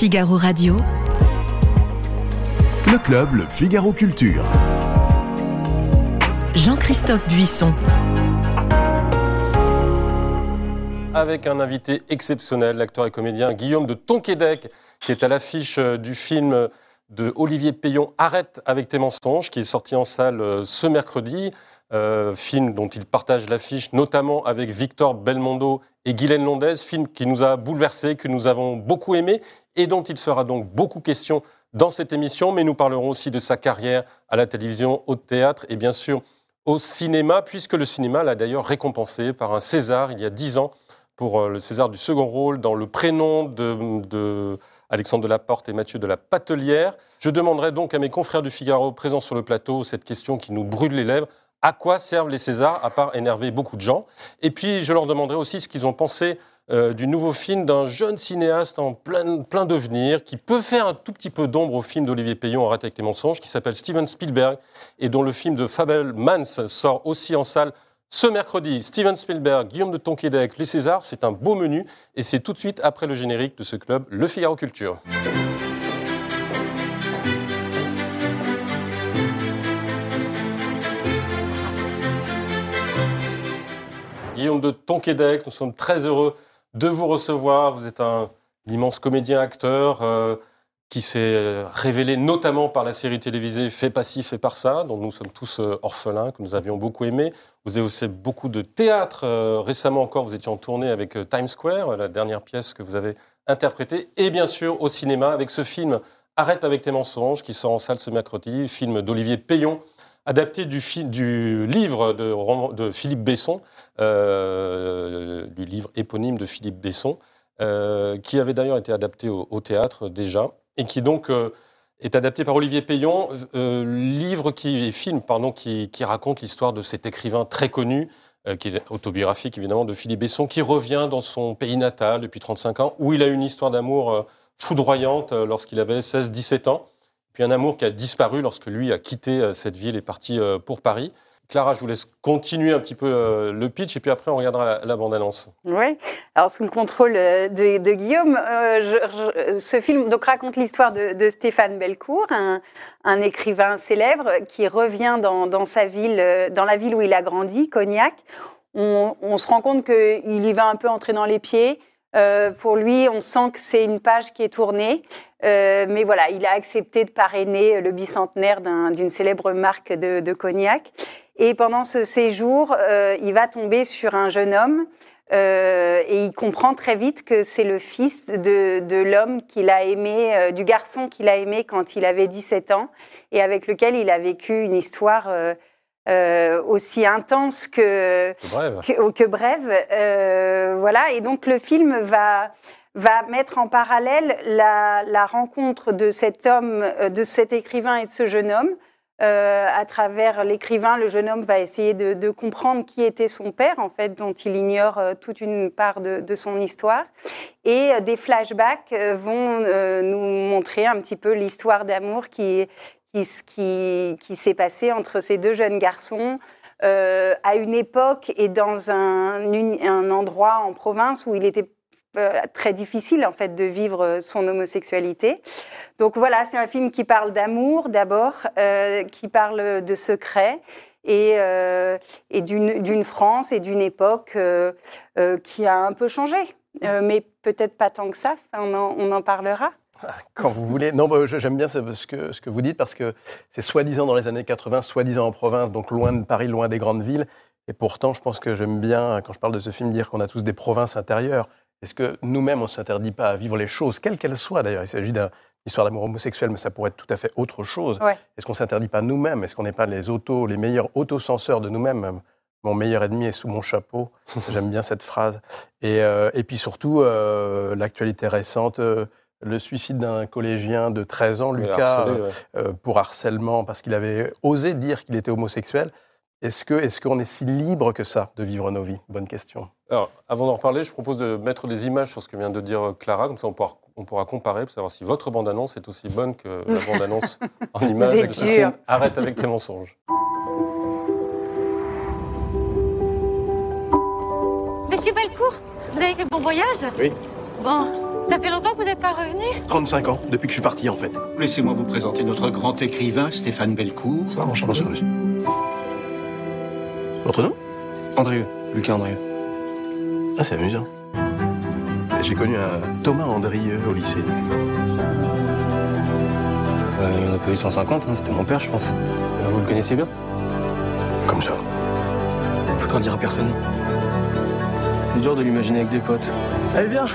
Figaro Radio. Le club, le Figaro Culture. Jean-Christophe Buisson. Avec un invité exceptionnel, l'acteur et comédien Guillaume de Tonquédec, qui est à l'affiche euh, du film de Olivier Payon, Arrête avec tes mensonges, qui est sorti en salle euh, ce mercredi. Euh, film dont il partage l'affiche, notamment avec Victor Belmondo et Guylaine Londez, film qui nous a bouleversés, que nous avons beaucoup aimé et dont il sera donc beaucoup question dans cette émission, mais nous parlerons aussi de sa carrière à la télévision, au théâtre et bien sûr au cinéma, puisque le cinéma l'a d'ailleurs récompensé par un César il y a dix ans pour euh, le César du second rôle dans le prénom de, de Alexandre Delaporte et Mathieu de la Patelière. Je demanderai donc à mes confrères du Figaro présents sur le plateau cette question qui nous brûle les lèvres à quoi servent les Césars, à part énerver beaucoup de gens. Et puis, je leur demanderai aussi ce qu'ils ont pensé euh, du nouveau film d'un jeune cinéaste en plein, plein devenir, qui peut faire un tout petit peu d'ombre au film d'Olivier Payon, Arrête avec les mensonges, qui s'appelle Steven Spielberg, et dont le film de Fabel Mans sort aussi en salle ce mercredi. Steven Spielberg, Guillaume de Tonquédec, les Césars, c'est un beau menu, et c'est tout de suite après le générique de ce club, Le Figaro Culture. Guillaume de Tonquédec, nous sommes très heureux de vous recevoir. Vous êtes un immense comédien-acteur euh, qui s'est révélé notamment par la série télévisée Fait pas ci, fait par ça, dont nous sommes tous euh, orphelins, que nous avions beaucoup aimé. Vous avez aussi beaucoup de théâtre. Euh, récemment encore, vous étiez en tournée avec Times Square, la dernière pièce que vous avez interprétée. Et bien sûr, au cinéma, avec ce film Arrête avec tes mensonges, qui sort en salle ce mercredi, film d'Olivier Payon, adapté du, livre de, de, Philippe Besson, euh, du livre éponyme de Philippe Besson, euh, qui avait d'ailleurs été adapté au, théâtre déjà, et qui donc euh, est adapté par Olivier Payon, livre qui, film pardon, qui, qui raconte l'histoire de cet écrivain très connu, qui est autobiographique évidemment, de Philippe Besson, qui revient dans son pays natal depuis 35 ans, où il a une histoire d'amour foudroyante lorsqu'il avait 16-17 ans puis un amour qui a disparu lorsque lui a quitté euh, cette ville et parti euh, pour Paris. Clara, je vous laisse continuer un petit peu euh, le pitch et puis après on regardera la, bande-annonce. Oui, alors sous le contrôle de, Guillaume, ce film donc, raconte l'histoire de, Stéphane Belcourt, un, écrivain célèbre qui revient dans, sa ville, dans la ville où il a grandi, Cognac. On, se rend compte qu'il y va un peu entrer dans les pieds. Pour lui, on sent que c'est une page qui est tournée. Euh, mais voilà, il a accepté de parrainer le bicentenaire d'une célèbre marque de, cognac. Et pendant ce séjour, euh, il va tomber sur un jeune homme et il comprend très vite que c'est le fils de, de l'homme qu'il a aimé, du garçon qu'il a aimé quand il avait 17 ans et avec lequel il a vécu une histoire euh, aussi intense que brève. Que, brève euh, voilà, et donc le film va va mettre en parallèle la, rencontre de cet homme, euh, de cet écrivain et de ce jeune homme. Euh, à travers l'écrivain, le jeune homme va essayer de, comprendre qui était son père, en fait, dont il ignore toute une part de, son histoire. Et des flashbacks vont nous montrer un petit peu l'histoire d'amour qui, s'est passé entre ces deux jeunes garçons euh, à une époque et dans un, endroit en province où il était euh, très difficile en fait de vivre son homosexualité. Donc voilà, c'est un film qui parle d'amour d'abord, euh, qui parle de secret et, euh, et d'une France et d'une époque euh, euh, qui a un peu changé, mais peut-être pas tant que ça, ça on, en, on en parlera. Quand vous voulez. Non, bah, j'aime bien ce que, ce que vous dites parce que c'est soi-disant dans les années 80, soi-disant en province, donc loin de Paris, loin des grandes villes. Et pourtant, je pense que j'aime bien, quand je parle de ce film, dire qu'on a tous des provinces intérieures. Est-ce que nous-mêmes, on ne s'interdit pas à vivre les choses, quelles qu'elles soient d'ailleurs? Il s'agit d'une histoire d'amour homosexuel, mais ça pourrait être tout à fait autre chose. Est-ce qu'on ne s'interdit pas nous-mêmes? Est-ce qu'on n'est pas les autos, les meilleurs autocenseurs de nous-mêmes? Mon meilleur ennemi est sous mon chapeau. J'aime bien cette phrase. Et, euh, et puis surtout, euh, l'actualité récente, euh, le suicide d'un collégien de 13 ans, Lucas, euh, pour harcèlement, parce qu'il avait osé dire qu'il était homosexuel. Est-ce qu'on est, qu'on est si libre que ça de vivre nos vies? Bonne question. Alors, avant d'en reparler, je propose de mettre des images sur ce que vient de dire Clara, comme ça on pourra, on pourra comparer pour savoir si votre bande-annonce est aussi bonne que la bande-annonce en images de ce film Arrête avec tes mensonges. Monsieur Belcourt, vous avez fait bon voyage? Oui. Bon, ça fait longtemps que vous n'êtes pas revenu? 35 ans, depuis que je suis parti en fait. Laissez-moi vous présenter notre grand écrivain, Stéphane Belcourt. Bonsoir, Bonsoir. Votre nom Andrieux, Lucas Andrieux. Ah, c'est amusant. J'ai connu un Thomas Andrieux au lycée. Euh, il n'y en a pas eu 150, hein, c'était mon père, je pense. Euh, Vous le connaissez bien Comme ça. Faudra le dire à personne. C'est dur de l'imaginer avec des potes. Allez, viens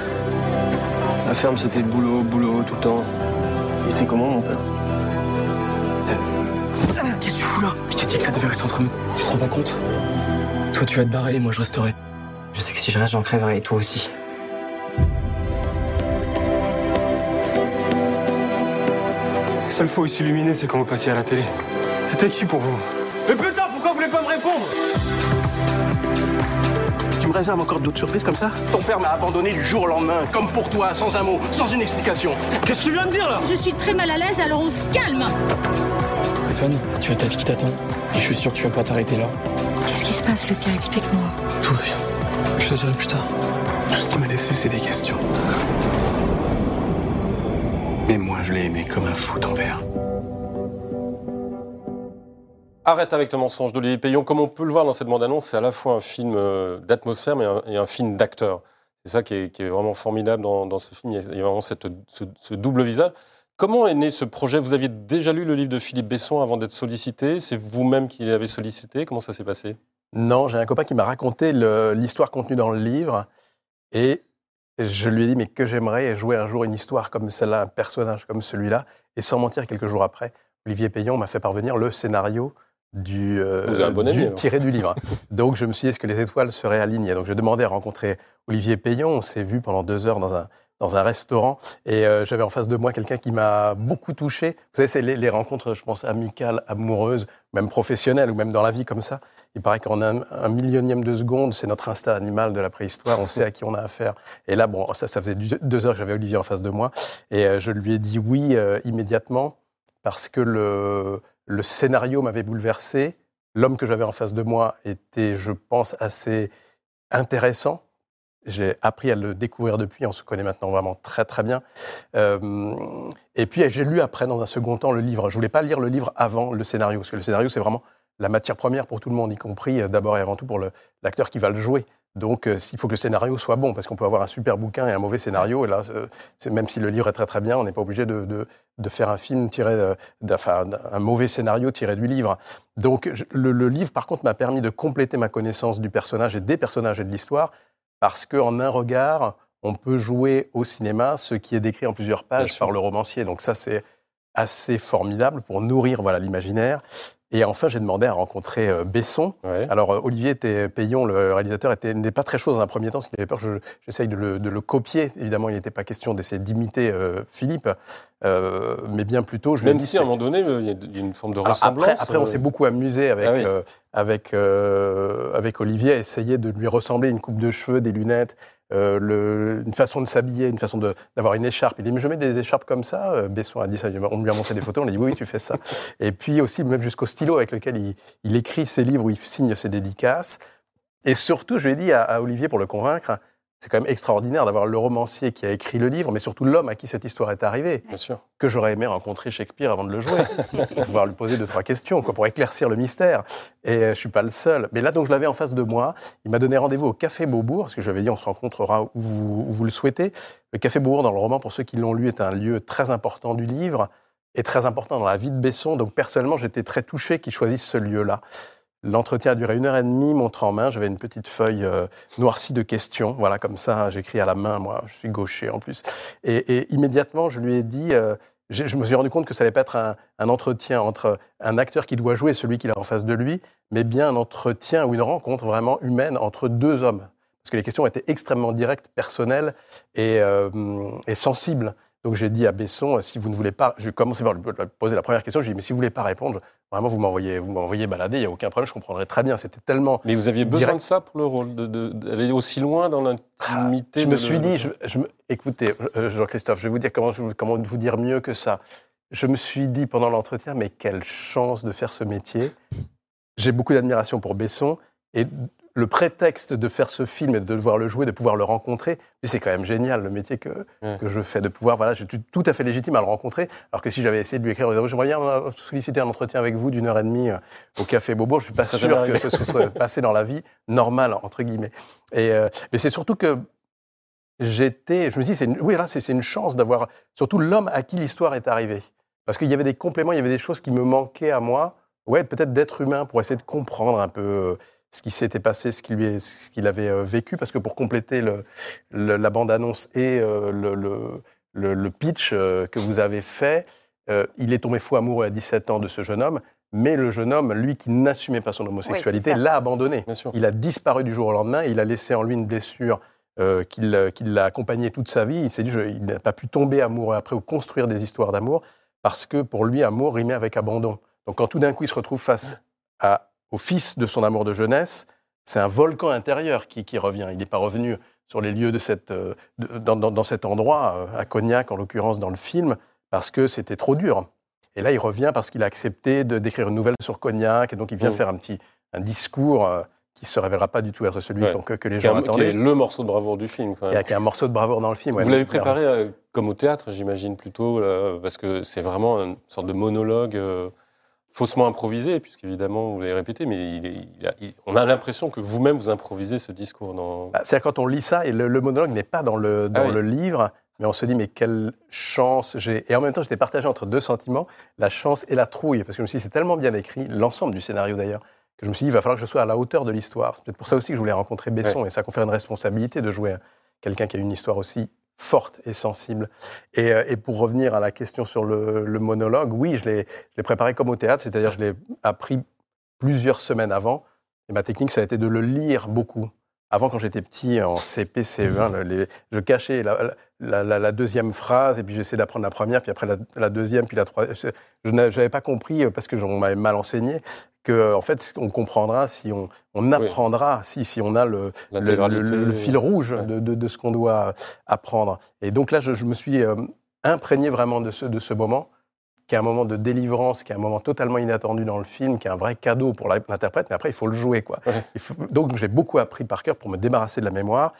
La ferme, c'était boulot, boulot, tout le temps. Il était comment, mon père? Là Je t'ai dit que ça devait rester entre nous. Tu te rends pas compte? Toi, tu vas te barrer et moi, je resterai. Je sais que si je reste, j'en crèverai, et toi aussi. La seule fois où il s'illuminait, c'est quand vous passiez à la télé. C'était qui pour vous? Mais putain, pourquoi vous voulez pas me répondre? Tu me réserves encore d'autres surprises comme ça? Ton père m'a abandonné du jour au lendemain, comme pour toi, sans un mot, sans une explication. Qu'est-ce que tu viens de dire là? Je suis très mal à l'aise, alors on se calme Stéphane, tu as ta vie qui t'attend. Et je suis sûr que tu vas pas t'arrêter là. Qu'est-ce qui se passe, Lucas? Explique-moi. Tout va bien. Je te dirai plus tard. Tout ce qui m'a laissé, c'est des questions. Mais moi, je l'ai aimé comme un fou, ton père. Arrête avec ton mensonge d'Olivier Payon. Comme on peut le voir dans cette bande-annonce, c'est à la fois un film euh, d'atmosphère mais un- et un film d'acteur. C'est ça qui est, qui est vraiment formidable dans, dans ce film. Il y a, il y a vraiment cette- ce, ce double visage. Comment est né ce projet? Vous aviez déjà lu le livre de Philippe Besson avant d'être sollicité C'est vous-même qui l'avez sollicité Comment ça s'est passé? Non, j'ai un copain qui m'a raconté l'histoire contenue dans le livre. Et je lui ai dit, mais que j'aimerais jouer un jour une histoire comme celle-là, un personnage comme celui-là. Et sans mentir, quelques jours après, Olivier Payon m'a fait parvenir le scénario du, euh, bon du- tiré du livre. Donc je me suis dit, est-ce que les étoiles seraient alignées Donc je demandais à rencontrer Olivier Payon. On s'est vu pendant deux heures dans un, dans un restaurant. Et euh, j'avais en face de moi quelqu'un qui m'a beaucoup touché. Vous savez, c'est les, rencontres, je pense, amicales, amoureuses, même professionnelles, ou même dans la vie comme ça. Il paraît qu'en un, millionième de seconde, c'est notre instinct animal de la préhistoire. On sait à qui on a affaire. Et là, bon, ça, ça faisait deux heures que j'avais Olivier en face de moi. Et euh, je lui ai dit oui euh, immédiatement parce que le scénario m'avait bouleversé. L'homme que j'avais en face de moi était, je pense, assez intéressant. J'ai appris à le découvrir depuis. On se connaît maintenant vraiment très, très bien. Euh, et puis, j'ai lu après, dans un second temps, le livre. Je voulais pas lire le livre avant le scénario, parce que le scénario, c'est vraiment la matière première pour tout le monde, y compris euh, d'abord et avant tout pour l'acteur qui va le jouer. Donc, euh, il faut que le scénario soit bon, parce qu'on peut avoir un super bouquin et un mauvais scénario. Et là, même si le livre est très très bien, on n'est pas obligé de, faire un film tiré, enfin, un mauvais scénario tiré du livre. Donc, le livre, par contre, m'a permis de compléter ma connaissance du personnage et des personnages et de l'histoire, parce qu'en un regard, on peut jouer au cinéma ce qui est décrit en plusieurs Bien pages sûr. par le romancier. Donc ça, c'est assez formidable pour nourrir voilà l'imaginaire. Et enfin, j'ai demandé à rencontrer euh, Besson. Ouais. Alors, euh, Olivier était, Payon, le réalisateur, était- n'était pas très chaud dans un premier temps, parce qu'il avait peur que je- j'essaye de, le- de le copier. Évidemment, il n'était pas question d'essayer d'imiter euh, Philippe, mais bien plutôt, je lui ai Même dit... si à un moment donné, il y a- une forme de alors ressemblance. après, après, on s'est beaucoup amusé avec, Ah oui. avec, avec Olivier, à essayer de lui ressembler une coupe de cheveux, des lunettes, euh, une façon de s'habiller, une façon d'avoir une écharpe. Il dit, mais je mets des écharpes comme ça. Euh, Besson a dit ça, on lui a montré des photos, on lui a dit, oui, tu fais ça. Et puis aussi, même jusqu'au stylo avec lequel il, écrit ses livres, où il signe ses dédicaces. Et surtout, je lui ai dit à Olivier, pour le convaincre, c'est quand même extraordinaire d'avoir le romancier qui a écrit le livre, mais surtout l'homme à qui cette histoire est arrivée Bien sûr. que j'aurais aimé rencontrer Shakespeare avant de le jouer, pour pouvoir lui poser deux, trois questions, quoi, pour éclaircir le mystère. Et euh, je suis pas le seul. Mais là, donc, je l'avais en face de moi. Il m'a donné rendez-vous au Café Beaubourg, parce que je lui avais dit, on se rencontrera où vous, où vous le souhaitez. Le Café Beaubourg, dans le roman, pour ceux qui l'ont lu, est un lieu très important du livre et très important dans la vie de Besson. Donc, personnellement, j'étais très touché qu'il choisisse ce lieu-là. L'entretien a duré une heure et demie, montre en main. J'avais une petite feuille euh, noircie de questions. Voilà, comme ça, j'écris à la main. Moi, je suis gaucher en plus. Et, immédiatement, je lui ai dit, euh, je me suis rendu compte que ça allait pas être un, un entretien entre un acteur qui doit jouer et celui qu'il a en face de lui, mais bien un entretien ou une rencontre vraiment humaine entre deux hommes. Parce que les questions étaient extrêmement directes, personnelles et, euh, et sensibles. Donc j'ai dit à Besson, euh, si vous ne voulez pas, je commençais par lui poser la première question, je lui ai dit, mais si vous ne voulez pas répondre, vraiment vous m'envoyez, vous m'envoyez balader, il n'y a aucun problème, je comprendrai très bien. C'était tellement Mais vous aviez besoin Direct. de ça pour le rôle, de- de- d'aller aussi loin dans l'intimité Je de me le- suis dit, je, je écoutez, euh, Jean-Christophe, je vais vous dire comment, je- comment vous dire mieux que ça. Je me suis dit pendant l'entretien, mais quelle chance de faire ce métier. J'ai beaucoup d'admiration pour Besson et le prétexte de faire ce film et de devoir le jouer, de pouvoir le rencontrer, c'est quand même génial le métier que, Ouais. que je fais, de pouvoir, voilà, je suis tout à fait légitime à le rencontrer. Alors que si j'avais essayé de lui écrire, j'aimerais bien euh, solliciter un entretien avec vous d'une heure et demie euh, au Café Bobo, je suis pas Ça sûr que ce soit passé dans la vie normale, entre guillemets. Et, euh, mais c'est surtout que j'étais, je me dis, c'est une, oui, là, c'est une chance d'avoir, surtout l'homme à qui l'histoire est arrivée. Parce qu'il y avait des compléments, il y avait des choses qui me manquaient à moi, ouais, peut-être d'être humain pour essayer de comprendre un peu ce qui s'était passé, ce qu'il lui- ce qu'il avait euh, vécu, parce que pour compléter le, le- la bande-annonce et euh, le, le- le- le pitch euh, que vous avez fait, euh, il est tombé fou amoureux à 17 ans de ce jeune homme, mais le jeune homme, lui qui n'assumait pas son homosexualité, l'a abandonné. Il a disparu du jour au lendemain, il a laissé en lui une blessure euh, qui l'a qui l'a accompagné toute sa vie. Il s'est dit, je- il n'a pas pu tomber amoureux après ou construire des histoires d'amour, parce que pour lui, amour rimait avec abandon. Donc quand tout d'un coup il se retrouve face à- au fils de son amour de jeunesse, c'est un volcan intérieur qui, qui revient. Il n'est pas revenu sur les lieux de cette, euh, de- dans, dans- dans cet endroit, euh, à Cognac en l'occurrence dans le film, parce que c'était trop dur. Et là, il revient parce qu'il a accepté d'écrire une nouvelle sur Cognac, et donc il vient Mm. faire un petit un discours euh, qui se révélera pas du tout être celui Ouais. que, que les gens un- qui est attendaient, le morceau de bravoure du film. quand qui même. a, qui a un morceau de bravoure dans le film. ouais, Vous l'avez préparé euh, comme au théâtre, j'imagine plutôt, là, parce que c'est vraiment une sorte de monologue euh, faussement improvisé, puisqu'évidemment vous l'avez répété, mais il est- il a- il- on a l'impression que vous-même vous improvisez ce discours. Dans... Bah, C'est-à-dire quand on lit ça, et le, le monologue n'est pas dans, le, dans Ah oui. le livre, mais on se dit, mais quelle chance j'ai. Et en même temps, j'étais partagé entre deux sentiments, la chance et la trouille, parce que je me suis dit, c'est tellement bien écrit, l'ensemble du scénario d'ailleurs, que je me suis dit, il va falloir que je sois à la hauteur de l'histoire. C'est peut-être pour ça aussi que je voulais rencontrer Besson, et ça confère une responsabilité de jouer quelqu'un qui a une histoire aussi forte et sensible. Et, euh, et pour revenir à la question sur le, le monologue, oui, je l'ai préparé comme au théâtre, c'est-à-dire je l'ai appris plusieurs semaines avant. Et ma technique, ça a été de le lire beaucoup. Avant, quand j'étais petit, en CP, CE1, le- les- je cachais la, la- la- la deuxième phrase, et puis j'essayais d'apprendre la première, puis après la, deuxième, puis la troisième. Je- n'avais pas compris, euh, parce que on m'avait mal enseigné, que en fait, on comprendra si on, on apprendra, si, si on a le, le, L'intégralité, le- le fil rouge ouais. de, de- de ce qu'on doit apprendre. Et donc là, je, je me suis euh, imprégné vraiment de ce, de ce moment, qui est un moment de délivrance, qui est un moment totalement inattendu dans le film, qui est un vrai cadeau pour l'interprète, mais après, il faut le jouer. Quoi. Ouais. Il faut- donc j'ai beaucoup appris par cœur pour me débarrasser de la mémoire.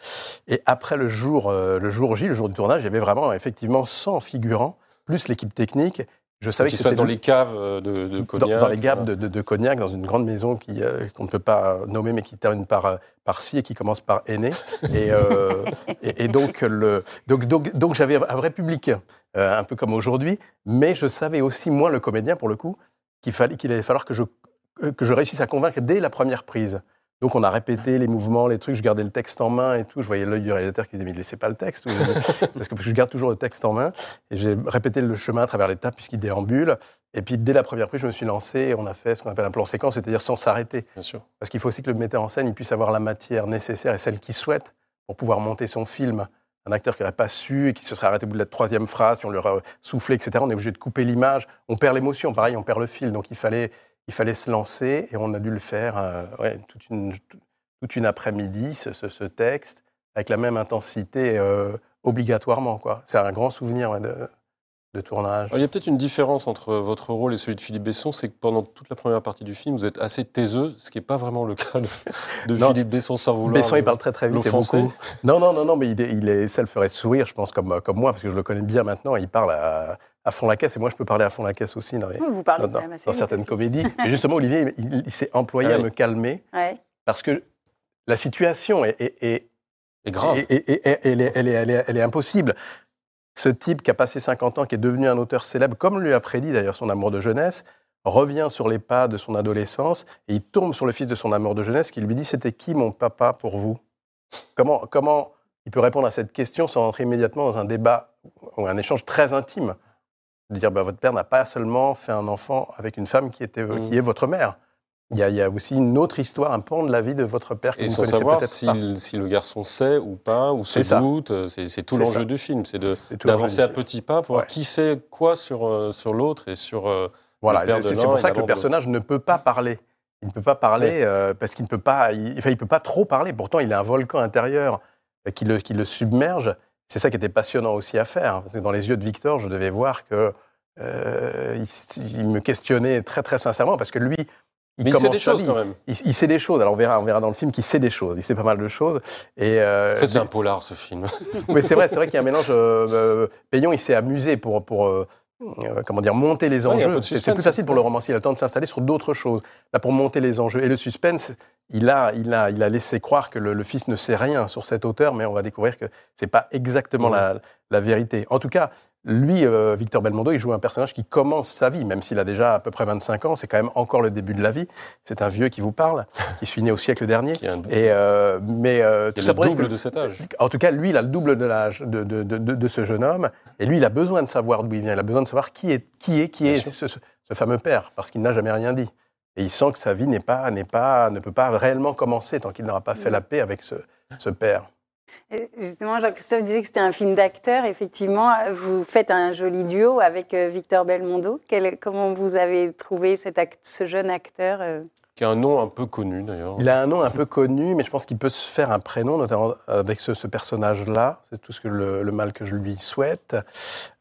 Et après le jour, euh, le jour J, le jour du tournage, il y avait vraiment effectivement 100 figurants, plus l'équipe technique. Je savais que c'était dans le- les caves euh, de, Cognac. dans les gaves de, de- de Cognac, dans une grande maison qui, euh, qu'on ne peut pas nommer, mais qui termine par, euh, par si et qui commence par aîné. Et, euh, et, et donc, le, donc, donc, donc j'avais un vrai public, euh, un peu comme aujourd'hui, mais je savais aussi, moi, le comédien, pour le coup, qu'il, fallait, qu'il allait falloir que je, que je réussisse à convaincre dès la première prise. Donc on a répété les mouvements, les trucs, je gardais le texte en main et tout. Je voyais l'œil du réalisateur qui disait mais laissez pas le texte. parce que je garde toujours le texte en main. Et j'ai répété le chemin à travers l'étape puisqu'il déambule. Et puis dès la première prise, je me suis lancé et on a fait ce qu'on appelle un plan séquence, c'est-à-dire sans s'arrêter. Bien sûr. Parce qu'il faut aussi que le metteur en scène il puisse avoir la matière nécessaire et celle qu'il souhaite pour pouvoir monter son film. Un acteur qui n'aurait pas su et qui se serait arrêté au bout de la troisième phrase, puis on lui aurait soufflé, etc. On est obligé de couper l'image. On perd l'émotion, pareil, on perd le fil. Donc il fallait, il fallait se lancer et on a dû le faire euh, toute une, après-midi, ce, ce- texte, avec la même intensité euh, obligatoirement. C'est un grand souvenir de tournage. Alors, il y a peut-être une différence entre votre rôle et celui de Philippe Besson, c'est que pendant toute la première partie du film, vous êtes assez taiseux, ce qui n'est pas vraiment le cas de, de Non. Philippe Besson sans vouloir. Besson, le- il parle très très vite et beaucoup. Non, non, non, non, mais il est, il est- ça le ferait sourire, je pense, comme, comme moi, parce que je le connais bien maintenant. Il parle à, à fond la caisse, et moi, je peux parler à fond la caisse aussi dans, les- Vous parlez dans- quand dans- même assez dans vite certaines aussi. comédies. Et justement, Olivier, il, il- il s'est employé Ah à me calmer, Ouais. parce que la situation est, est- est- Et grave. et- et- et- et- elle, est, elle est- elle est- elle est impossible. Ce type qui a passé 50 ans, qui est devenu un auteur célèbre, comme lui a prédit d'ailleurs son amour de jeunesse, revient sur les pas de son adolescence et il tombe sur le fils de son amour de jeunesse qui lui dit C'était qui mon papa pour vous? Comment, comment il peut répondre à cette question sans entrer immédiatement dans un débat ou un échange très intime? De dire bah, Votre père n'a pas seulement fait un enfant avec une femme qui, était, Mhm. qui est votre mère. Il y, a, il y a aussi une autre histoire, un pan de la vie de votre père que Et vous sans connaissez savoir peut-être si, pas. si le garçon sait ou pas, ou se ça. doute, euh, c'est tout l'enjeu du film, c'est d'avancer à petits pas pour voir qui sait quoi sur, euh, sur l'autre et sur... euh, Voilà, c'est pour ça que le personnage ne peut pas parler. Il ne peut pas parler euh, parce qu'il ne peut pas, il, enfin, il peut pas trop parler. Pourtant, il a un volcan intérieur qui le, qui le submerge. C'est ça qui était passionnant aussi à faire. Parce que dans les yeux de Victor, je devais voir que euh, il me questionnait très très sincèrement parce que lui, Mais il sait commence des sa choses vie. quand même. Il, il sait des choses. Alors on verra, on verra dans le film qu'il sait des choses. Il sait pas mal de choses. Et euh, En fait, c'est un polar, ce film. mais c'est vrai, c'est vrai qu'il y a un mélange. Euh, euh, Payon, il s'est amusé pour, pour euh, comment dire, monter les enjeux. c'est plus facile pour le romancier. Il a le temps de s'installer sur d'autres choses. Là, pour monter les enjeux et le suspense, il a, il a, il a laissé croire que le, le fils ne sait rien sur cet auteur, mais on va découvrir que c'est pas exactement Ouais. la, la vérité. En tout cas, lui, euh, Victor Belmondo, il joue un personnage qui commence sa vie, même s'il a déjà à peu près 25 ans. C'est quand même encore le début de la vie. C'est un vieux qui vous parle, qui suit né au siècle dernier. Qui a un- Et euh, mais euh, est ça le double que- de cet âge. en tout cas, lui, il a le double de l'âge de, de, de, de- de ce jeune homme. Et lui, il a besoin de savoir d'où il vient. Il a besoin de savoir qui est, qui est, qui Bien est ce, ce- ce fameux père, parce qu'il n'a jamais rien dit. Et il sent que sa vie n'est pas, n'est pas, ne peut pas réellement commencer tant qu'il n'aura pas fait la paix avec ce, ce père. Justement, Jean-Christophe disait que c'était un film d'acteur. Effectivement, vous faites un joli duo avec euh, Victor Belmondo. Comment vous avez trouvé ce jeune acteur euh? Qui a un nom un peu connu, d'ailleurs. Il a un nom un peu connu, mais je pense qu'il peut se faire un prénom, notamment avec ce, ce personnage-là. C'est tout ce que le, le mal que je lui souhaite.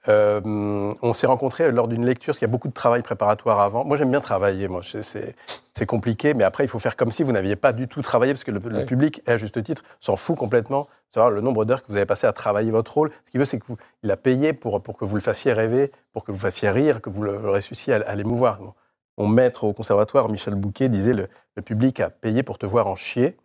Euh, on s'est rencontrés lors d'une lecture, parce qu'il y a beaucoup de travail préparatoire avant. Moi, j'aime bien travailler. Moi, c'est compliqué, mais après, il faut faire comme si vous n'aviez pas du tout travaillé, parce que le, public, et à juste titre, s'en fout complètement. Savoir le nombre d'heures que vous avez passé à travailler votre rôle. Ce qu'il veut, c'est que vous, il a payé pour, pour que vous le fassiez rêver, pour que vous fassiez rire, que vous le réussissiez à, à l'émouvoir. Bon. Mon maître au conservatoire, Michel Bouquet, disait le, le public a payé pour te voir en chier.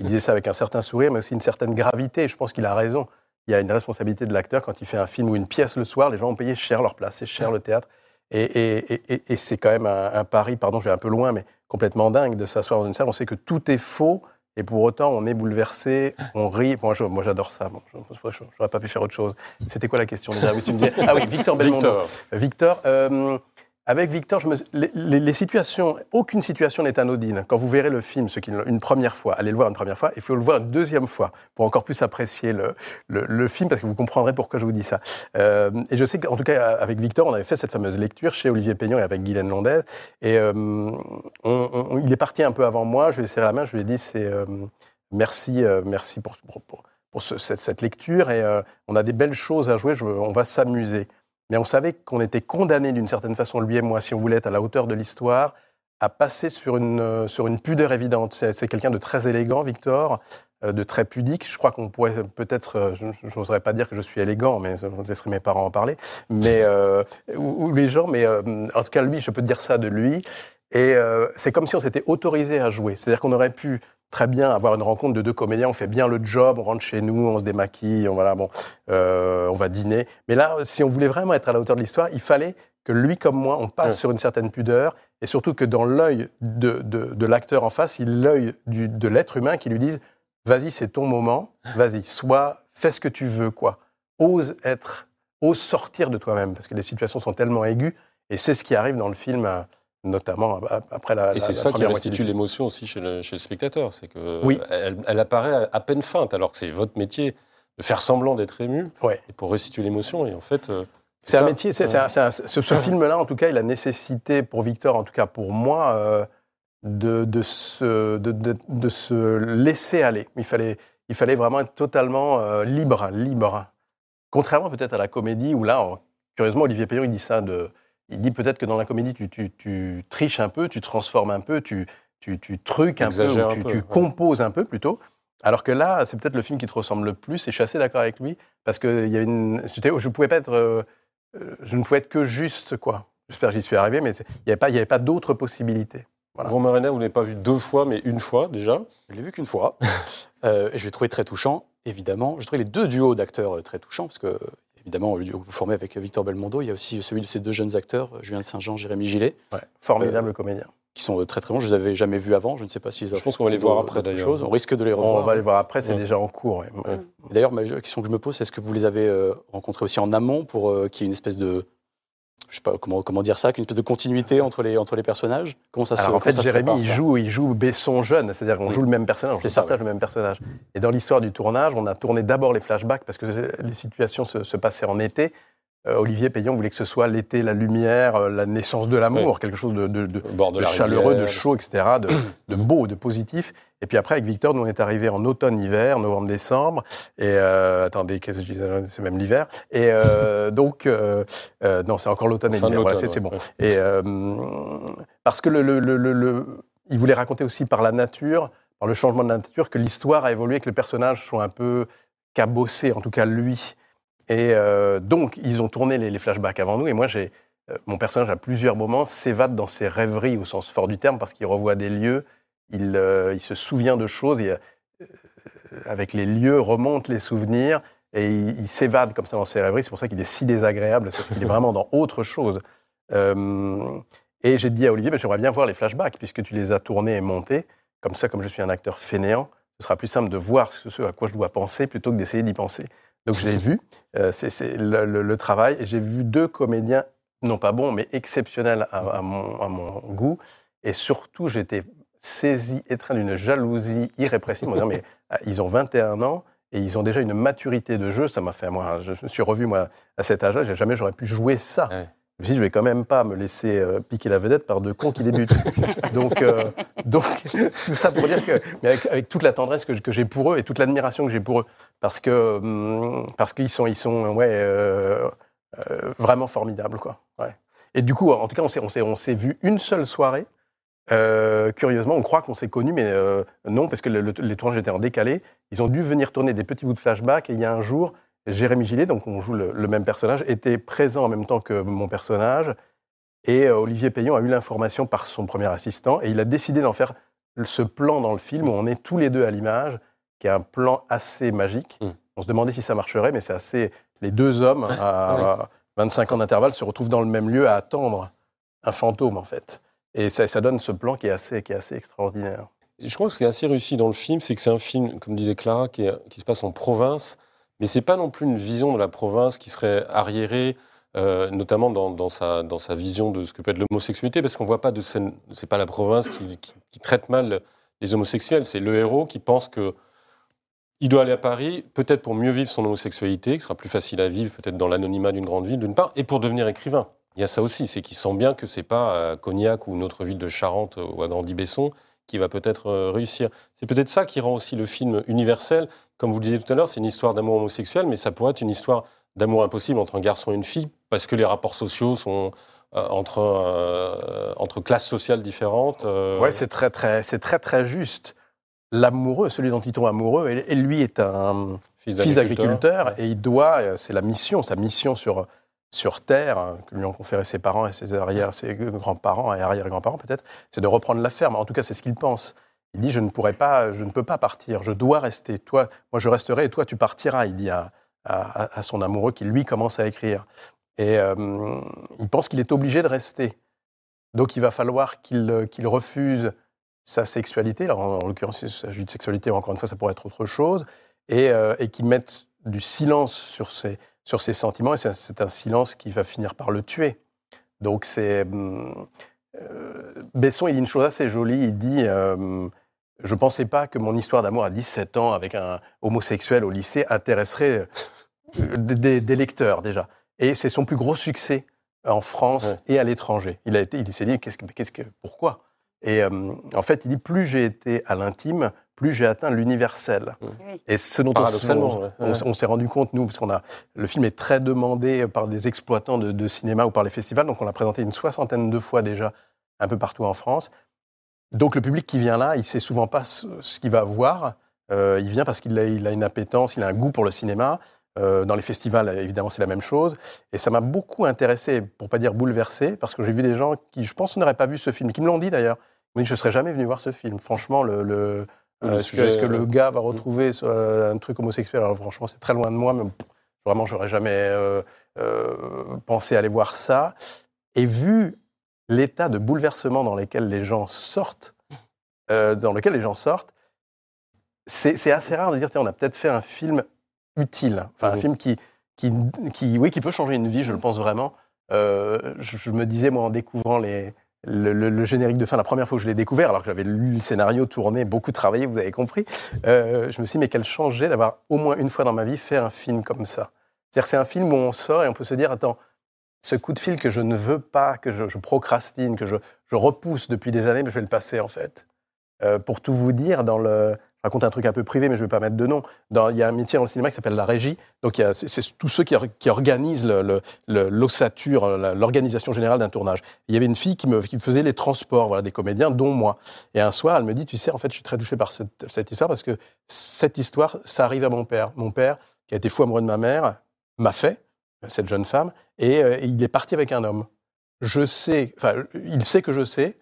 Il disait ça avec un certain sourire, mais aussi une certaine gravité. Et je pense qu'il a raison. Il y a une responsabilité de l'acteur quand il fait un film ou une pièce le soir. Les gens ont payé cher leur place, c'est cher le théâtre. Et, et- et- et- et c'est quand même un, un pari, pardon, je vais un peu loin, mais complètement dingue de s'asseoir dans une salle. On sait que tout est faux. Et pour autant, on est bouleversé, on rit. Moi, je- moi, j'adore ça. Bon, je n'aurais pas pu faire autre chose. C'était quoi la question déjà? Oui, tu me dis- Ah oui, Victor Belmondo. Victor. Victor, euh, avec Victor, les, situations, aucune situation n'est anodine. Quand vous verrez le film, une première fois, allez le voir une première fois, il faut le voir une deuxième fois pour encore plus apprécier le, film, parce que vous comprendrez pourquoi je vous dis ça. Euh, et je sais qu'en tout cas, avec Victor, on avait fait cette fameuse lecture chez Olivier Peignon et avec Guylaine Londaise. Et euh, il est parti un peu avant moi, je lui ai serré la main, je lui ai dit, euh, merci, merci pour, pour, pour- pour ce- cette, lecture, et on a des belles choses à jouer, on va s'amuser. Mais on savait qu'on était condamnés d'une certaine façon, lui et moi, si on voulait être à la hauteur de l'histoire, à passer sur une, euh, sur une pudeur évidente. C'est quelqu'un de très élégant, Victor, euh, de très pudique. Je crois qu'on pourrait peut-être, euh, je n'oserais pas dire que je suis élégant, mais je laisserai mes parents en parler, mais, ou, les gens, mais en tout cas, lui, je peux dire ça de lui. Et euh, c'est comme si on s'était autorisé à jouer. C'est-à-dire qu'on aurait pu très bien avoir une rencontre de deux comédiens, on fait bien le job, on rentre chez nous, on se démaquille, on, voilà, bon, euh, on va dîner. Mais là, si on voulait vraiment être à la hauteur de l'histoire, il fallait que lui comme moi, on passe Ouais. sur une certaine pudeur, et surtout que dans l'œil de, de- de l'acteur en face, il l'œil de l'être humain qui lui dise Vas-y, c'est ton moment, vas-y, sois, fais ce que tu veux, quoi. Ose être, ose sortir de toi-même, parce que les situations sont tellement aiguës, et c'est ce qui arrive dans le film, euh, notamment après la, Et c'est ça qui première restitue l'émotion aussi chez le, chez le spectateur. C'est que Oui. elle, elle apparaît à peine feinte, alors que c'est votre métier de faire semblant d'être ému Ouais. et pour restituer l'émotion. Et en fait, euh, C'est un métier, c'est, c'est un- c'est un- ce, ce film-là, en tout cas, il a nécessité pour Victor, en tout cas pour moi, euh, de, de, se, de, de- de se laisser aller. Il fallait, il fallait vraiment être totalement euh, libre, libre. Contrairement peut-être à la comédie, où là, en- curieusement, Olivier Payon, il dit ça de... Il dit peut-être que dans la comédie, tu, tu- tu triches un peu, tu transformes un peu, tu, tu, tu truques un peu, ou tu, peu, tu ouais. composes un peu plutôt. Alors que là, c'est peut-être le film qui te ressemble le plus, et je suis assez d'accord avec lui, parce que il y a une, je pouvais pas être, euh, euh, je ne pouvais être que juste, quoi. J'espère que j'y suis arrivé, mais il n'y avait pas, il y avait pas d'autres possibilités. Voilà. Romain René, vous l'avez pas vu deux fois, mais une fois déjà. Je l'ai vu qu'une fois. Euh, et je l'ai trouvé très touchant, évidemment. Je trouvais les deux duos d'acteurs très touchants, parce que, évidemment, vous formez avec euh, Victor Belmondo, il y a aussi celui de ces deux jeunes acteurs, euh, Julien de Saint-Jean, Jérémy Gillet, Ouais, formidable comédien. qui sont euh, très très bons. Je les avais jamais vus avant. Je ne sais pas s'ils Je pense qu'on va les voir après, d'ailleurs. On risque de les On revoir. va les voir après, c'est Ouais. déjà en cours. ouais. Ouais. Et D'ailleurs, ma la question que je me pose, c'est est-ce que vous les avez euh, rencontrés aussi en amont pour euh, qu'il y ait une espèce de. Je sais pas comment, comment dire ça, qu'une espèce de continuité entre les, entre les personnages? Comment ça se Alors en fait, ça Jérémy, prépare, il joue, il joue Besson jeune, c'est-à-dire qu'on Oui. joue le même personnage, on ça, partage le même personnage. Et dans l'histoire du tournage, on a tourné d'abord les flashbacks parce que les situations se, se passaient en été. Euh, Olivier Payon voulait que ce soit l'été, la lumière, euh, la naissance de l'amour, quelque chose de, de- de- bord chaleureux, de chaud, etc., de, de beau, de positif. Et puis après, avec Victor, nous, on est arrivé en automne-hiver, novembre-décembre. Et euh, attendez, qu'est-ce que je disais? C'est même l'hiver. Et euh, donc, euh, non, c'est encore l'automne et l'hiver. Voilà, c'est ouais, bon. Et parce que le, le- le- le- le- il voulait raconter aussi par la nature, par le changement de la nature, que l'histoire a évolué, que le personnage soit un peu cabossé, en tout cas lui. Et euh, donc, ils ont tourné les, flashbacks avant nous. Et moi, j'ai, euh, mon personnage, à plusieurs moments, s'évade dans ses rêveries, au sens fort du terme, parce qu'il revoit des lieux, il, euh, se souvient de choses, et, avec les lieux, remonte les souvenirs, et il, s'évade comme ça dans ses rêveries. C'est pour ça qu'il est si désagréable, parce qu'il est vraiment dans autre chose. Et j'ai dit à Olivier, ben, j'aimerais bien voir les flashbacks, puisque tu les as tournés et montés. Comme ça, comme je suis un acteur fainéant, ce sera plus simple de voir ce à quoi je dois penser plutôt que d'essayer d'y penser. Donc je l'ai vu, euh, c'est c'est le, le- le travail, j'ai vu deux comédiens, non pas bons, mais exceptionnels à, à mon, à mon goût. Et surtout, j'étais saisi, étreint d'une jalousie irrépressible. disant, mais ah, ils ont 21 ans et ils ont déjà une maturité de jeu. Ça m'a fait, moi, je me suis revu, moi, à cet âge-là, jamais j'aurais pu jouer ça. Ouais. Je me suis dit, je vais quand même pas me laisser euh, piquer la vedette par deux cons qui débutent. donc, euh, donc, tout ça pour dire que, mais avec, avec toute la tendresse que, que j'ai pour eux et toute l'admiration que j'ai pour eux, parce que hum, parce qu'ils sont, ils sont, ouais, euh, vraiment formidables, quoi. Ouais. Et du coup, en tout cas, on s'est, on s'est, on s'est vu une seule soirée. Curieusement, on croit qu'on s'est connus, mais non, parce que le- le- les tournages étaient en décalé. Ils ont dû venir tourner des petits bouts de flashback. Et il y a un jour, Jérémy Gillet, donc on joue le, le même personnage, était présent en même temps que mon personnage. Et euh, Olivier Payon a eu l'information par son premier assistant. Et il a décidé d'en faire ce plan dans le film où on est tous les deux à l'image, qui est un plan assez magique. Mm. On se demandait si ça marcherait, mais c'est assez. Les deux hommes à 25 ans d'intervalle se retrouvent dans le même lieu à attendre un fantôme, en fait. Et ça, ça donne ce plan qui est assez, qui est assez extraordinaire. Je crois que ce qui est assez réussi dans le film, c'est que c'est un film, comme disait Clara, qui, est- qui se passe en province, mais c'est pas non plus une vision de la province qui serait arriérée, euh, notamment dans, sa, dans sa vision de ce que peut être l'homosexualité, parce qu'on voit pas de scène. C'est pas la province qui, traite mal les homosexuels, c'est le héros qui pense que il doit aller à Paris, peut-être pour mieux vivre son homosexualité, qui sera plus facile à vivre peut-être dans l'anonymat d'une grande ville, d'une part, et pour devenir écrivain. Il y a ça aussi, c'est qu'il sent bien que c'est pas à Cognac ou une autre ville de Charente ou à Grandi-Besson qui va peut-être euh, réussir. C'est peut-être ça qui rend aussi le film universel. Comme vous le disiez tout à l'heure, c'est une histoire d'amour homosexuel, mais ça pourrait être une histoire d'amour impossible entre un garçon et une fille, parce que les rapports sociaux sont euh, entre, euh, entre classes sociales différentes. euh, Ouais, c'est très, très, c'est très, très juste. L'amoureux, celui dont il tombe amoureux, et, et lui est un fils fils d'agriculteur. et il doit, c'est la mission, sa mission sur, sur Terre, que lui ont conféré ses parents et ses arrière, ses grands-parents et arrière-grands-parents peut-être, c'est de reprendre la ferme. En tout cas, c'est ce qu'il pense. Il dit, je ne pourrais pas, je ne peux pas partir, je dois rester. Toi, moi, je resterai et toi, tu partiras, il dit à, à- son amoureux qui, lui, commence à écrire. Et euh, il pense qu'il est obligé de rester. Donc, il va falloir qu'il euh, qu'il refuse sa sexualité. Alors, en, en l'occurrence, il s'agit de sexualité, encore une fois, ça pourrait être autre chose. Et, euh, et qu'il mette du silence sur ses, sur ses sentiments. Et c'est un silence qui va finir par le tuer. Donc, c'est. euh, Besson, il dit une chose assez jolie. Il dit euh, Je ne pensais pas que mon histoire d'amour à 17 ans avec un homosexuel au lycée intéresserait euh, des, des lecteurs, déjà. Et c'est son plus gros succès en France et à l'étranger. Il, a été- il s'est dit qu'est-ce que, qu'est-ce que, Pourquoi? Et euh, en fait, il dit Plus j'ai été à l'intime, plus j'ai atteint l'universel. Oui. Et ce dont on, Paradoxalement, on- ouais. on s- on s'est rendu compte, nous, parce qu'on a le film est très demandé par des exploitants de, de cinéma ou par les festivals, donc on l'a présenté une soixantaine de fois déjà, un peu partout en France. Donc le public qui vient là, il sait souvent pas ce, ce qu'il va voir. Euh, il vient parce qu'il a, il a une appétence, il a un goût pour le cinéma. Euh, dans les festivals, évidemment, c'est la même chose. Et ça m'a beaucoup intéressé, pour pas dire bouleversé, parce que j'ai vu des gens qui, je pense, n'auraient pas vu ce film, qui me l'ont dit d'ailleurs. Mais je serais jamais venu voir ce film. Franchement, le, le, Le est-ce que, est-ce que le gars va retrouver ce- euh, un truc homosexuel? Alors franchement, c'est très loin de moi, mais vraiment, j'aurais jamais euh, euh, pensé aller voir ça. Et vu l'état de bouleversement dans lequel les gens sortent, euh, dans lequel les gens sortent, c'est c'est assez rare de dire, tiens, on a peut-être fait un film utile, enfin un Mhm. film qui, qui, qui, oui, qui peut changer une vie, je le pense vraiment. Euh, je, je me disais, moi, en découvrant les, le, le- le générique de fin, la première fois que je l'ai découvert, alors que j'avais lu le scénario, tourné, beaucoup travaillé, vous avez compris, euh, je me suis dit, mais quel changé d'avoir au moins une fois dans ma vie fait un film comme ça. C'est-à-dire, c'est un film où on sort et on peut se dire, attends, ce coup de fil que je ne veux pas, que je, je procrastine, que je, je repousse depuis des années, mais je vais le passer en fait. Euh, pour tout vous dire, dans le, raconte un truc un peu privé, mais je ne vais pas mettre de nom. Il y a un métier dans le cinéma qui s'appelle la régie. Donc, c'est tous ceux qui, or- qui organisent l'ossature, la- l'organisation générale d'un tournage. Il y avait une fille qui me, faisait les transports voilà, des comédiens, dont moi. Et un soir, elle me dit, tu sais, en fait, je suis très touché par cette, histoire parce que cette histoire, ça arrive à mon père. Mon père, qui a été fou amoureux de ma mère, m'a fait, cette jeune femme, et euh, il est parti avec un homme. Je sais, enfin, il sait que je sais,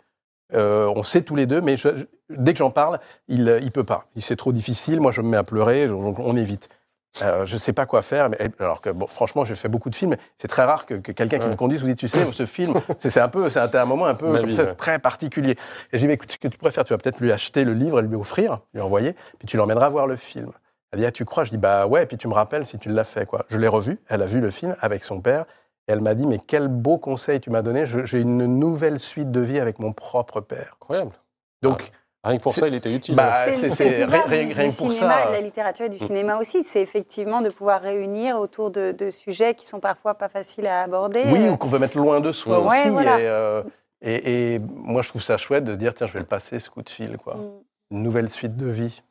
euh, on sait tous les deux, mais je- dès que j'en parle, il ne peut pas. C'est trop difficile, moi je me mets à pleurer, donc on évite. Euh, je ne sais pas quoi faire, mais, alors que bon, franchement, j'ai fait beaucoup de films. C'est très rare que, que quelqu'un qui Ouais. me conduise vous dise, tu sais, ce film, c'est un peu, c'est un, un moment un peu Ma comme vie, ça, ouais. très particulier. Et j'ai dit, mais écoute, ce que tu faire, tu vas peut-être lui acheter le livre et lui offrir, lui envoyer, puis tu l'emmèneras voir le film. Elle dit, ah, tu crois? Je dis, bah ouais, et puis tu me rappelles si tu l'as fait. quoi. Je l'ai revu, elle a vu le film avec son père, et elle m'a dit, mais quel beau conseil tu m'as donné, j'ai une nouvelle suite de vie avec mon propre père. Incroyable. Donc, Rien que pour ça, il était utile. bah, c'est- rien- du- rien du pour cinéma, ça, de la littérature et du Mm. cinéma aussi, c'est effectivement de pouvoir réunir autour de, de sujets qui sont parfois pas faciles à aborder. Oui, Euh, ou qu'on veut mettre loin de soi Ouais, aussi. voilà. Et, euh, et- et moi, je trouve ça chouette de dire, tiens, je vais le passer, ce coup de fil. Quoi. mm. Une nouvelle suite de vie.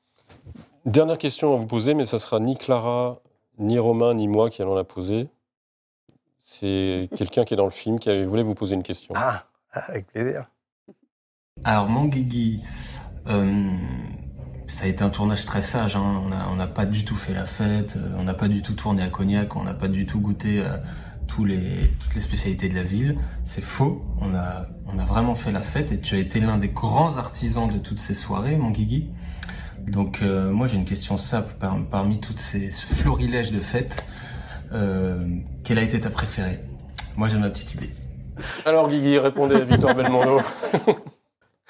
Dernière question à vous poser, mais ça sera ni Clara, ni Romain, ni moi qui allons la poser. C'est quelqu'un qui est dans le film qui voulait vous poser une question. Ah, avec plaisir. Alors, mon Guigui, ça a été un tournage très sage. hein. On n'a pas du tout fait la fête, euh, on n'a pas du tout tourné à Cognac, on n'a pas du tout goûté euh, tous les, toutes les spécialités de la ville. C'est faux. On a, on a vraiment fait la fête et tu as été l'un des grands artisans de toutes ces soirées, mon Guigui. Donc, euh, moi, j'ai une question simple par- parmi toutes ces ce florilège de fêtes. Euh, quelle a été ta préférée? Moi, j'ai ma petite idée. Alors, Guigui, répondez, Victor Belmondo.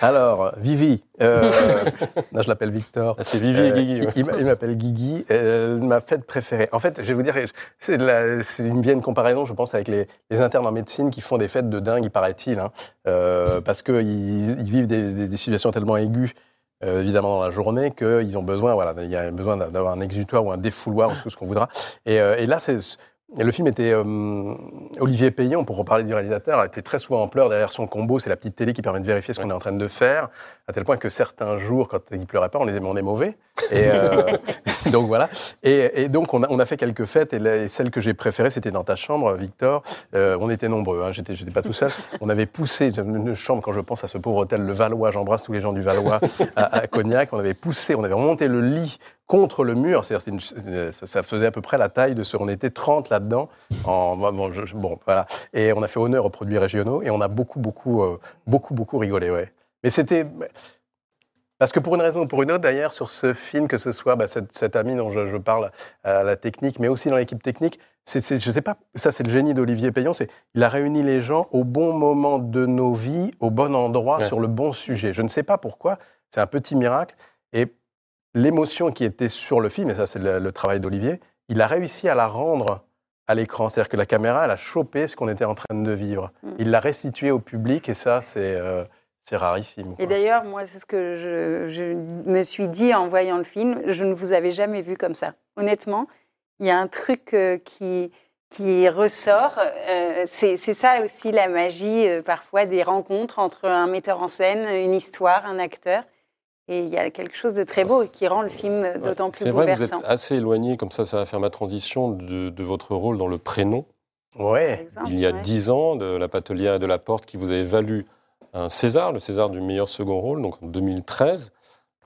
Alors, Vivi. euh, non, je l'appelle Victor. Ah, c'est Vivi et Euh, Guigui. il- ouais. Il, m'a- il m'appelle Guigui. euh, ma fête préférée. En fait, je vais vous dire, c'est une vieille comparaison, je pense, avec les, les internes en médecine qui font des fêtes de dingue, il paraît-il, hein, euh, parce qu'ils ils vivent des, des- des situations tellement aiguës. évidemment dans la journée qu'ils ont besoin voilà il y a besoin d'avoir un exutoire ou un défouloir ou ce qu'on voudra et, et là c'est et le film était euh, Olivier Payon, pour reparler du réalisateur, était très souvent en pleurs derrière son combo. C'est la petite télé qui permet de vérifier ce qu'on est en train de faire, à tel point que certains jours, quand il pleurait pas, on les disait mais on est mauvais. Et euh, donc voilà. Et, et donc on a, on a fait quelques fêtes, et, la- et celle que j'ai préférée, c'était dans ta chambre, Victor. Euh, on était nombreux, hein, j'étais, j'étais pas tout seul. On avait poussé une chambre quand je pense à ce pauvre hôtel Le Valois. J'embrasse tous les gens du Valois à, à Cognac. On avait poussé, on avait remonté le lit contre le mur. C'est-à-dire, c'est une- ça- faisait à peu près la taille de ce. On était 30 là-dedans. En, bon, je- je- bon, voilà. Et on a fait honneur aux produits régionaux et on a beaucoup, beaucoup, euh, beaucoup, beaucoup rigolé, ouais. Mais c'était. Parce que pour une raison ou pour une autre, d'ailleurs, sur ce film, que ce soit bah, cette, cette amie dont je, je parle à la technique, mais aussi dans l'équipe technique, c'est, c'est- je sais pas, ça c'est le génie d'Olivier Payon, c'est il a réuni les gens au bon moment de nos vies, au bon endroit, Ouais. sur le bon sujet. Je ne sais pas pourquoi, c'est un petit miracle. Et l'émotion qui était sur le film, et ça c'est le, le travail d'Olivier, il a réussi à la rendre à l'écran. C'est-à-dire que la caméra, elle a chopé ce qu'on était en train de vivre. Mm. Il l'a restitué au public, et ça c'est, euh, rarissime. Et d'ailleurs, moi, c'est ce que je, je me suis dit en voyant le film. Je ne vous avais jamais vu comme ça. Honnêtement, il y a un truc euh, qui, qui ressort. Euh, c'est c'est ça aussi la magie, euh, parfois, des rencontres entre un metteur en scène, une histoire, un acteur. Et il y a quelque chose de très beau qui rend le film d'autant plus C'est vrai que vous bouleversant. êtes assez éloigné, comme ça, ça va faire ma transition, de, de votre rôle dans Le Prénom. Ouais. exemple, Il y a ouais. dix ans, de La Patelière et de la Porte, qui vous avait valu un César, le César du meilleur second rôle, donc en 2013.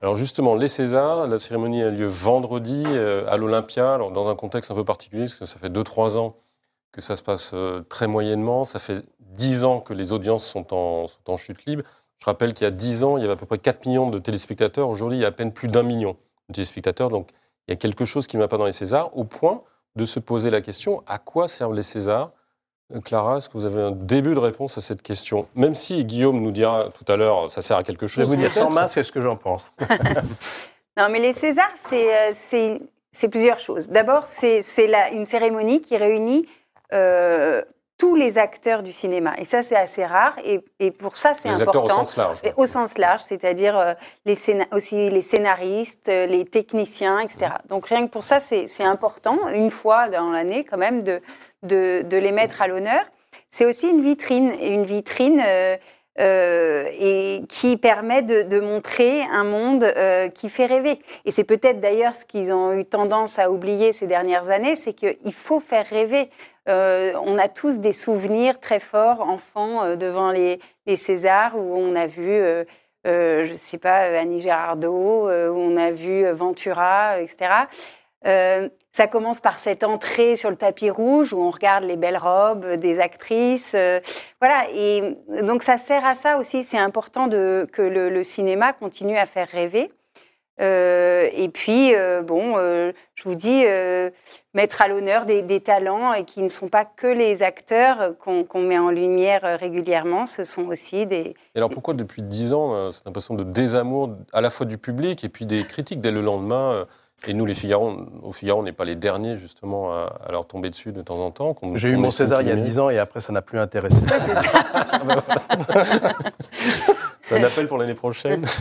Alors justement, les Césars, la cérémonie a lieu vendredi euh, à l'Olympia, alors dans un contexte un peu particulier, parce que ça fait 2-3 ans que ça se passe euh, très moyennement. Ça fait 10 ans que les audiences sont en, sont en chute libre. Je rappelle qu'il y a 10 ans, il y avait à peu près 4 millions de téléspectateurs. Aujourd'hui, il y a à peine plus d'un million de téléspectateurs. Donc il y a quelque chose qui ne va pas dans les Césars, au point de se poser la question, à quoi servent les Césars? Euh, Clara, est-ce que vous avez un début de réponse à cette question? Même si Guillaume nous dira tout à l'heure, ça sert à quelque Je chose. vais vous dire sans masque ce que j'en pense. Non, mais les Césars, c'est euh, plusieurs choses. D'abord, c'est une cérémonie qui réunit euh, tous les acteurs du cinéma. Et ça, c'est assez rare. Et, et pour ça, c'est important. acteurs au sens large. Au sens large, c'est-à-dire euh, les aussi les scénaristes, euh, les techniciens, etc. Donc rien que pour ça, c'est c'est important, une fois dans l'année quand même, de, de, de les mettre à l'honneur. C'est aussi une vitrine, et une vitrine euh, euh, et qui permet de, de montrer un monde euh, qui fait rêver. Et c'est peut-être d'ailleurs ce qu'ils ont eu tendance à oublier ces dernières années, c'est qu'il faut faire rêver. Euh, on a tous des souvenirs très forts, enfants, euh, devant les, Césars, où on a vu, euh, je ne sais pas, Annie Girardot, où on a vu Ventura, etc. Ça commence par cette entrée sur le tapis rouge où on regarde les belles robes des actrices. voilà, et donc ça sert à ça aussi. C'est important que le cinéma continue à faire rêver. Euh, et puis, euh, bon, euh, je vous dis, euh, mettre à l'honneur des, des talents et qui ne sont pas que les acteurs qu'on met en lumière régulièrement, ce sont aussi des, Et alors pourquoi depuis dix ans, euh, cette impression de désamour à la fois du public et puis des critiques dès le lendemain euh, Et nous, les Figaro, au Figaro, on n'est pas les derniers justement à, à leur tomber dessus de temps en temps. J'ai eu mon César il y a 10 ans et après ça n'a plus intéressé. C'est un appel pour l'année prochaine.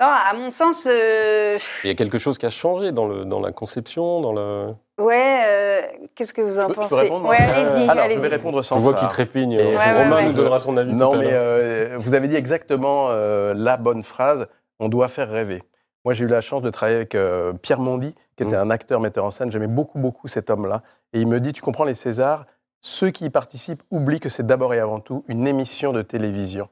Non, à mon sens, euh, Il y a quelque chose qui a changé dans, le, dans la conception, dans le. ouais, euh, qu'est-ce que vous en Je peux- je pensez peux répondre, Ouais, allez-y, Alors, allez-y. je vais répondre sans Je vois qu'il trépigne. Et- Euh, Ouais, Romain ouais, nous donnera son avis. Non, tout mais euh, vous avez dit exactement euh, la bonne phrase. On doit faire rêver. Moi, j'ai eu la chance de travailler avec euh, Pierre Mondy, qui était un acteur, metteur en scène. J'aimais beaucoup, beaucoup cet homme-là. Et il me dit, tu comprends les Césars, ceux qui y participent oublient que c'est d'abord et avant tout une émission de télévision.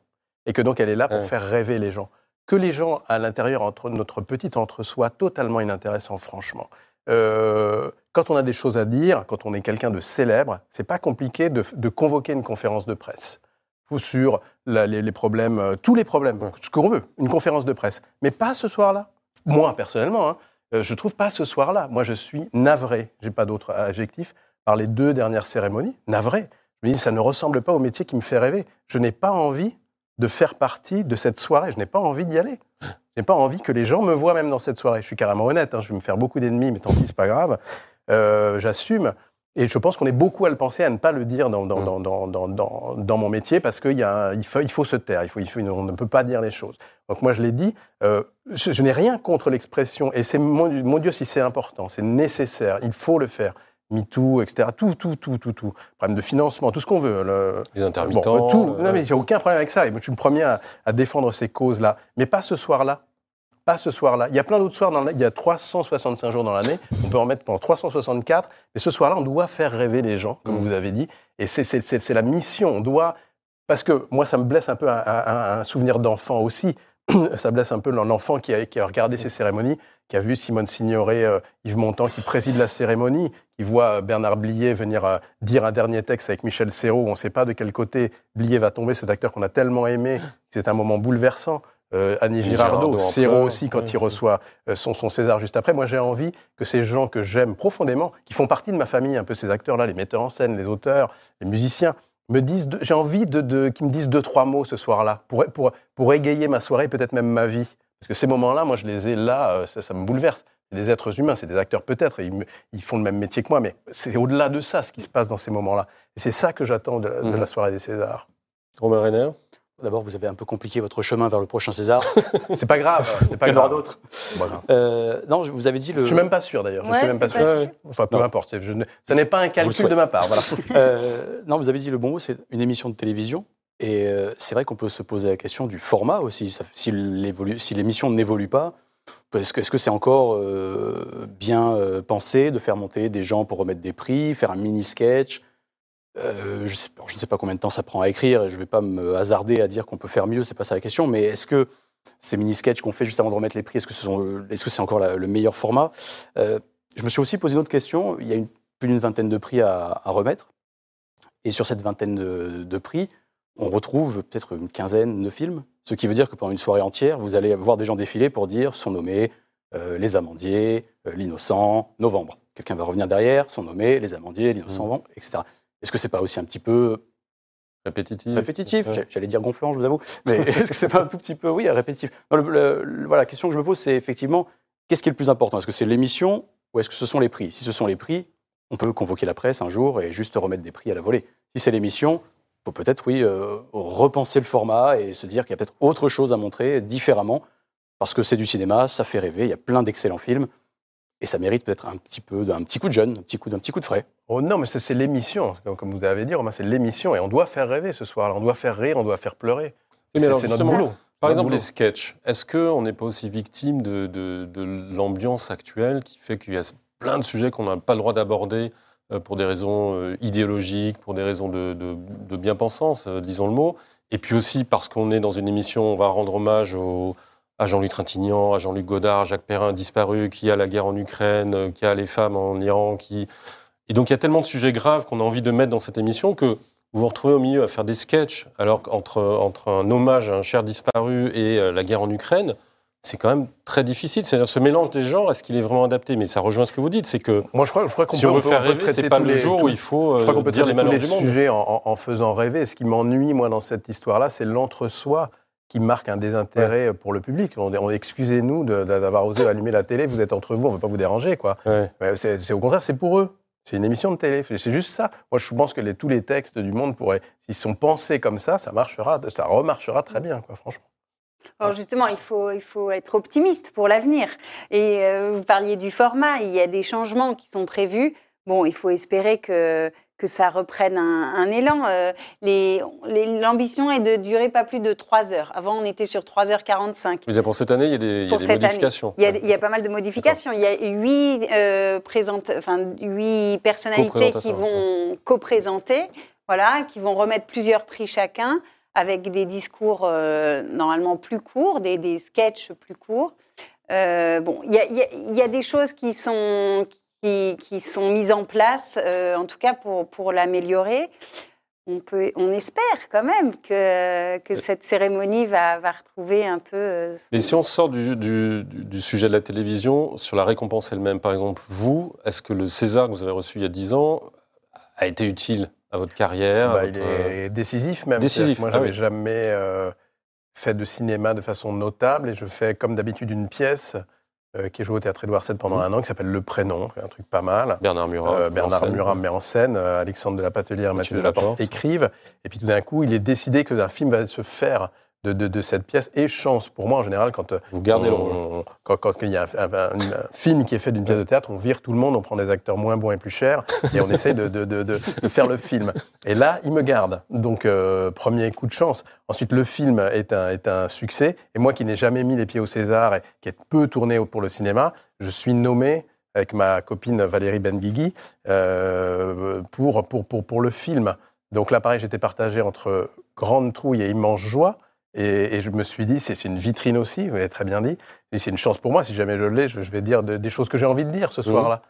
Et que donc elle est là pour Ouais. faire rêver les gens. Que les gens à l'intérieur, entre notre petit entre-soi, totalement inintéressant, franchement. Euh, quand on a des choses à dire, quand on est quelqu'un de célèbre, c'est pas compliqué de, de convoquer une conférence de presse ou sur la- les, les problèmes, euh, tous les problèmes, Ouais. ce qu'on veut, une conférence de presse. Mais pas ce soir-là. Moi, personnellement, hein, euh, je trouve pas ce soir-là. Moi, je suis navré, j'ai pas d'autre adjectif, par les deux dernières cérémonies. Navré. Je me dis, ça ne ressemble pas au métier qui me fait rêver. Je n'ai pas envie de faire partie de cette soirée. Je n'ai pas envie d'y aller. Je n'ai pas envie que les gens me voient même dans cette soirée. Je suis carrément honnête. hein, je vais me faire beaucoup d'ennemis, mais tant pis, c'est pas grave. Euh, J'assume. Et je pense qu'on est beaucoup à le penser, à ne pas le dire dans, dans, Mm. dans, dans, dans, dans, dans mon métier, parce qu'il il faut, il faut se taire, il faut, il faut, on ne peut pas dire les choses. Donc moi, je l'ai dit, euh, je, je n'ai rien contre l'expression, et c'est mon, mon Dieu si c'est important, c'est nécessaire, il faut le faire. MeToo, etc. Tout, tout, tout, tout, tout. Problème de financement, tout ce qu'on veut. le- Les intermittents. Bon, tout. euh, Non, mais j'ai aucun problème avec ça. Et je suis le premier à, à défendre ces causes-là. Mais pas ce soir-là. Pas ce soir-là. Il y a plein d'autres soirs dans l'année. Il y a 365 jours dans l'année. On peut en mettre pendant 364. Mais ce soir-là, on doit faire rêver les gens, comme Mhm. vous avez dit. Et c'est- la mission. On doit. Parce que moi, ça me blesse un peu un, un- un souvenir d'enfant aussi. ça blesse un peu l'enfant qui a, qui a regardé ces cérémonies, qui a vu Simone Signoret, euh, Yves Montand qui préside la cérémonie, qui voit Bernard Blier venir euh, dire un dernier texte avec Michel Serrault. On ne sait pas de quel côté Blier va tomber, cet acteur qu'on a tellement aimé. C'est un moment bouleversant. Euh, Annie Girardot, Serrault aussi, quand il reçoit son, son César juste après. Moi, j'ai envie que ces gens que j'aime profondément, qui font partie de ma famille, un peu ces acteurs-là, les metteurs en scène, les auteurs, les musiciens, me disent, j'ai envie de, de, qu'ils me disent deux, trois mots ce soir-là, pour, pour, pour égayer ma soirée, peut-être même ma vie. Parce que ces moments-là, moi, je les ai là, euh, ça, ça me bouleverse. C'est des êtres humains, c'est des acteurs peut-être, ils, ils font le même métier que moi, mais c'est au-delà de ça ce qui se passe dans ces moments-là. Et c'est ça que j'attends de, la- de Mhm. la soirée des Césars. Romain Reiner. D'abord, vous avez un peu compliqué votre chemin vers le prochain César. C'est pas grave, c'est pas Il y en aura grave. d'autres. Voilà. Euh, non, je- vous avez dit le. Je suis même pas sûr d'ailleurs. Je suis même pas sûr. Enfin, peu Non. importe. c'est- je ne- ça n'est pas un calcul de ma part. Voilà. Euh, non, vous avez dit le bon mot, c'est une émission de télévision. Et euh, c'est vrai qu'on peut se poser la question du format aussi. Ça- si l'émission n'évolue pas, est-ce que c'est encore euh, bien euh, pensé de faire monter des gens pour remettre des prix, faire un mini-sketch Euh, je, ne sais pas combien de temps ça prend à écrire et je ne vais pas me hasarder à dire qu'on peut faire mieux, c'est pas ça la question. Mais est-ce que ces mini-sketchs qu'on fait juste avant de remettre les prix, est-ce que ce sont le- est-ce que c'est encore la- le meilleur format? Euh, Je me suis aussi posé une autre question. Il y a une- plus d'une vingtaine de prix à- à remettre. Et sur cette vingtaine de, de prix, on retrouve peut-être une quinzaine de films. Ce qui veut dire que pendant une soirée entière, vous allez voir des gens défiler pour dire sont nommés euh, Les Amandiers, L'Innocent, Novembre. Quelqu'un va revenir derrière, sont nommés Les Amandiers, L'Innocent, Novembre, etc. Est-ce que c'est pas aussi un petit peu Répétitif. répétitif J'allais dire gonflant, je vous avoue. Mais est-ce que c'est pas un tout petit peu, oui, répétitif? Non, le- le- le- Voilà, la question que je me pose, c'est effectivement, qu'est-ce qui est le plus important? Est-ce que c'est l'émission ou est-ce que ce sont les prix? Si ce sont les prix, on peut convoquer la presse un jour et juste remettre des prix à la volée. Si c'est l'émission, il faut peut-être, oui, euh, repenser le format et se dire qu'il y a peut-être autre chose à montrer différemment, parce que c'est du cinéma, ça fait rêver, il y a plein d'excellents films. Et ça mérite peut-être un petit peu d'un petit coup de jeune, un petit coup d'un petit coup de frais. Oh non, mais c'est l'émission, comme- vous avez dit, Romain, c'est l'émission. Et on doit faire rêver ce soir-là. On doit faire rire, on doit faire pleurer. Mais C'est alors, c'est notre justement, boulot. Par exemple, boulot. les sketchs. Est-ce qu'on n'est pas aussi victime de, de- de l'ambiance actuelle qui fait qu'il y a plein de sujets qu'on n'a pas le droit d'aborder euh, pour des raisons euh, idéologiques, pour des raisons de, de- de bien-pensance, euh, disons le mot, et puis aussi parce qu'on est dans une émission, on va rendre hommage au- à Jean-Louis Trintignant, à Jean-Luc Godard, à Jacques Perrin disparu, qui a la guerre en Ukraine, euh, qui a les femmes en Iran, qui... Et donc il y a tellement de sujets graves qu'on a envie de mettre dans cette émission que vous vous retrouvez au milieu à faire des sketchs, alors qu'entre entre un hommage à un cher disparu et euh, la guerre en Ukraine, c'est quand même très difficile. C'est-à-dire ce mélange des genres, est-ce qu'il est vraiment adapté? Mais ça rejoint ce que vous dites, c'est que Moi, je crois, je crois qu'on si peut, on veut peut- faire rêver, c'est pas le les- jour tous- où il faut Je crois euh, qu'on peut dire les traiter tous malheurs les du monde. sujets en, en- en faisant rêver. Ce qui m'ennuie, moi, dans cette histoire-là, c'est l'entre-soi qui marque un désintérêt pour le public. On, on- Excusez-nous d'avoir osé allumer la télé, vous êtes entre vous, on ne veut pas vous déranger. quoi. Ouais. C'est c'est au contraire, c'est pour eux. C'est une émission de télé, c'est juste ça. Moi, je pense que les- tous les textes du monde pourraient, s'ils sont pensés comme ça, ça marchera, ça remarchera très bien, quoi, franchement. Alors justement, il faut, il faut être optimiste pour l'avenir. Et euh, vous parliez du format, il y a des changements qui sont prévus. Bon, il faut espérer que, que ça reprenne un, un élan. Euh, les- les- L'ambition est de durer pas plus de 3 heures. Avant, on était sur 3h45. Je veux dire, pour cette année, il y a des, il y a Pour des cette année. modifications. Il y, a, il y a pas mal de modifications. Il y a huit, euh, présente- enfin, huit personnalités qui vont co-présenter, voilà, qui vont remettre plusieurs prix chacun, avec des discours euh, normalement plus courts, des, des sketchs plus courts. Euh, bon, il y a, y des choses qui sont, qui, qui sont mises en place, euh, en tout cas pour, pour l'améliorer. On, peut, on espère quand même que, que cette cérémonie va, va retrouver un peu euh, Mais si on sort du, du- sujet de la télévision, sur la récompense elle-même, par exemple, vous, est-ce que le César que vous avez reçu il y a 10 ans a été utile à votre carrière à Bah, il votre- est décisif même. Décisif, Moi, ah j'avais oui. jamais euh, fait de cinéma de façon notable et je fais comme d'habitude une pièce euh, qui est jouée au Théâtre Édouard VII pendant Mhm. un an qui s'appelle Le Prénom, un truc pas mal. Bernard Murat. Euh, Bernard. Murat met en scène, euh, Alexandre de la Patelière, Mathieu Mathieu de la Porte écrivent. Et puis tout d'un coup, il est décidé que un film va se faire de, de- de cette pièce. Et chance pour moi, en général, quand, euh, Vous gardez le rôle. on- quand, quand il y a un, un- un- un film qui est fait d'une pièce de théâtre, on vire tout le monde, on prend des acteurs moins bons et plus chers, et on essaye de, de- de- de- de faire le film. Et là, il me garde. Donc, euh, premier coup de chance. Ensuite, le film est un, est un succès. Et moi qui n'ai jamais mis les pieds au César et qui est peu tourné pour le cinéma, je suis nommé avec ma copine Valérie Benguigui euh, pour, pour, pour, pour le film. Donc là, pareil, j'étais partagé entre grande trouille et immense joie. Et, et je me suis dit, c'est une vitrine aussi, vous l'avez très bien dit. Et c'est une chance pour moi, si jamais je l'ai, je, je vais dire de- des choses que j'ai envie de dire ce Mhm. soir-là.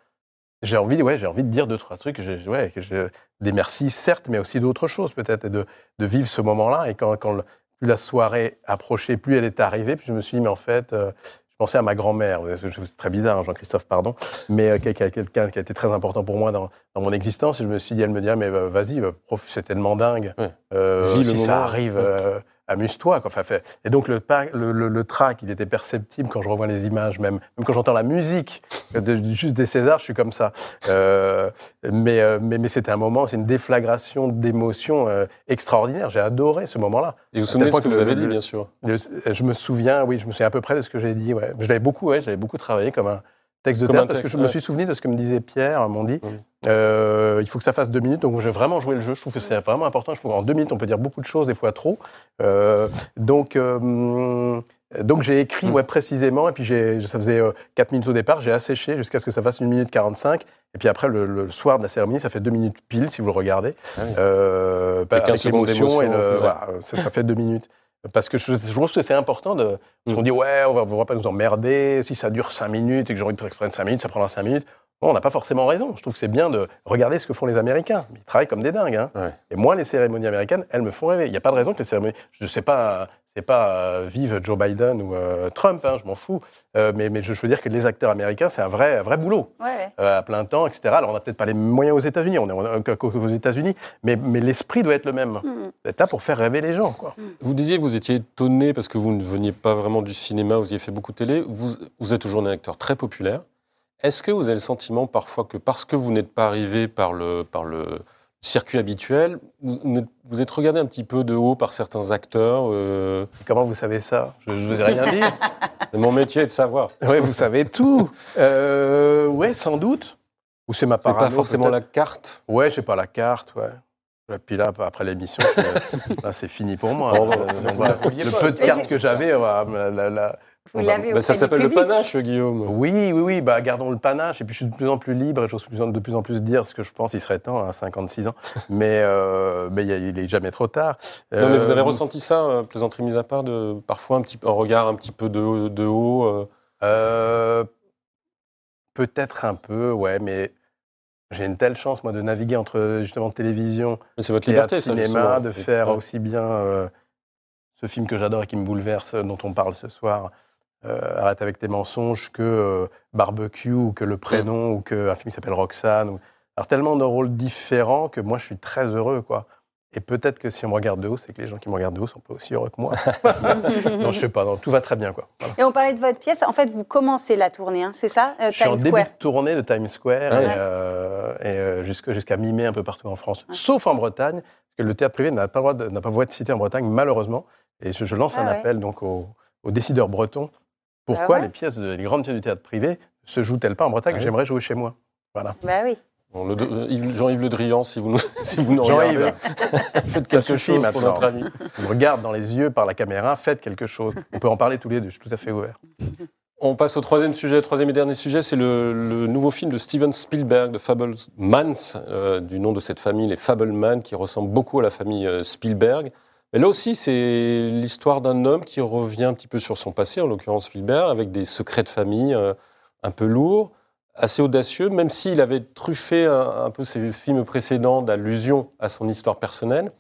J'ai envie, ouais, j'ai envie de dire deux, trois trucs. Ouais, que des merci, certes, mais aussi d'autres choses peut-être, et de, de vivre ce moment-là. Et quand, quand le- plus la soirée approchait, plus elle est arrivée, puis je me suis dit, mais en fait, euh, je pensais à ma grand-mère. C'est très bizarre, hein, Jean-Christophe, pardon, mais euh, quel- quel- quelqu'un qui a été très important pour moi dans, dans mon existence. Et je me suis dit, elle me dit, ah, mais euh, vas-y, euh, prof, c'est tellement dingue. Ouais. Euh, si ça arrive, Ouais. Amuse-toi. Enfin, fait- Et donc, le, le, le, le trac, il était perceptible quand je revois les images, même, même quand j'entends la musique, de- juste des Césars, je suis comme ça. Euh, mais euh, mais, mais c'était un moment, c'est une déflagration d'émotions euh, extraordinaire. J'ai adoré ce moment-là. Et vous vous souvenez de ce que vous avez dit, bien sûr? je me souviens, oui, je me souviens à peu près de ce que j'ai dit. Ouais. Je l'avais beaucoup, ouais, j'avais beaucoup travaillé comme un texte de théâtre parce que je me suis souvenu de ce que me disait Pierre, m'ont dit. Oui. Euh, il faut que ça fasse deux minutes, donc j'ai vraiment joué le jeu. Je trouve que c'est vraiment important. Je trouve qu'en deux minutes, on peut dire beaucoup de choses, des fois trop. Euh, donc, euh, donc j'ai écrit Mm. ouais, précisément, et puis j'ai- ça faisait euh, quatre minutes au départ, j'ai asséché jusqu'à ce que ça fasse une minute 45. Et puis après, le, le soir de la cérémonie, ça fait deux minutes pile, si vous le regardez. Ah oui. Euh, bah, Et 15 avec l'émotion, et d'émotion, le- ouais. voilà, ça, ça fait deux minutes. Parce que je, je trouve que c'est important de. Parce Mm. qu'on dit, ouais, on va, on va pas nous emmerder. Si ça dure cinq minutes et que j'ai envie de prendre cinq minutes, ça prendra cinq minutes. Bon, on n'a pas forcément raison. Je trouve que c'est bien de regarder ce que font les Américains. Ils travaillent comme des dingues. hein. Ouais. Et moi, les cérémonies américaines, elles me font rêver. Il n'y a pas de raison que les cérémonies. Je ne sais pas, c'est pas euh, vive Joe Biden ou euh, Trump, hein, je m'en fous. Euh, mais, mais je veux dire que les acteurs américains, c'est un vrai, un vrai boulot Ouais, euh, à plein temps, etc. Alors, on n'a peut-être pas les moyens aux États-Unis, on est on est qu'aux États-Unis, mais, mais l'esprit doit être le même. C'est là pour faire rêver les gens, quoi. Vous disiez que vous étiez étonné parce que vous ne veniez pas vraiment du cinéma, vous y avez fait beaucoup de télé. Vous, vous êtes toujours un acteur très populaire. Est-ce que vous avez le sentiment parfois que parce que vous n'êtes pas arrivé par le, par le, circuit habituel. Vous, vous êtes regardé un petit peu de haut par certains acteurs. euh, Comment vous savez ça? Je ne veux rien dire. c'est mon métier de savoir. Oui, vous savez tout. Euh, ouais, sans doute. Ou c'est ma C'est parano pas forcément la carte? Ouais, j'ai pas la carte, ouais. Et Puis là, après l'émission, là, c'est fini pour moi. Bon, Euh, on va- vouliez le peu de cartes que j'avais, la- la- Vous l'avez Bah, ça s'appelle le panache, Guillaume. Oui, oui, oui, bah, gardons le panache. Et puis je suis de plus en plus libre et j'ose de plus en plus dire ce que je pense. Il serait temps, à 56 ans. Mais, euh, mais il y a- il est jamais trop tard. Non, mais vous avez Euh, ressenti ça, euh, plaisanterie mise à part, de, parfois un, petit, un regard un petit peu de, de haut euh, Euh, Peut-être un peu, ouais, mais j'ai une telle chance, moi, de naviguer entre justement télévision, votre théâtre, liberté, ça, cinéma, de faire ouais. aussi bien euh, ce film que j'adore et qui me bouleverse, dont on parle ce soir, euh, Arrête avec tes mensonges, que euh, Barbecue, ou que Le Prénom, ou qu'un film qui s'appelle Roxane. ou- Alors tellement de rôles différents que moi, je suis très heureux, quoi. Et peut-être que si on me regarde de haut, c'est que les gens qui me regardent de haut sont pas aussi heureux que moi. non, je sais pas, non, tout va très bien, quoi. Voilà. Et on parlait de votre pièce. En fait, vous commencez la tournée, hein, c'est ça euh, Je suis en Times début Square? de tournée de Times Square Ah et, ouais. euh, et, euh, jusqu'à mi-mai un peu partout en France, sauf en Bretagne, parce que le théâtre privé n'a pas le droit de- n'a pas voix de citer en Bretagne, malheureusement. Et je, je lance Ah un ouais. appel donc aux, aux décideurs bretons. Pourquoi Ah ouais les pièces, de- les grandes pièces du théâtre privé ne se jouent-elles pas en Bretagne Ah oui. J'aimerais jouer chez moi. Voilà. Bah oui. Bon, euh, Yves- Jean-Yves Le Drian, si vous nous, si vous nous Jean-Yves, regardez, faites ça quelque chose pour maintenant. notre ami. Je vous regarde dans les yeux par la caméra, faites quelque chose. On peut en parler tous les deux, je suis tout à fait ouvert. On passe au troisième sujet, troisième et dernier sujet, c'est le, le nouveau film de Steven Spielberg, de Fablemans, euh, du nom de cette famille, les Fableman, qui ressemble beaucoup à la famille euh, Spielberg. Mais là aussi, c'est l'histoire d'un homme qui revient un petit peu sur son passé, en l'occurrence Spielberg, avec des secrets de famille euh, un peu lourds, assez audacieux, même s'il avait truffé un, peu ses films précédents d'allusions à son histoire personnelle.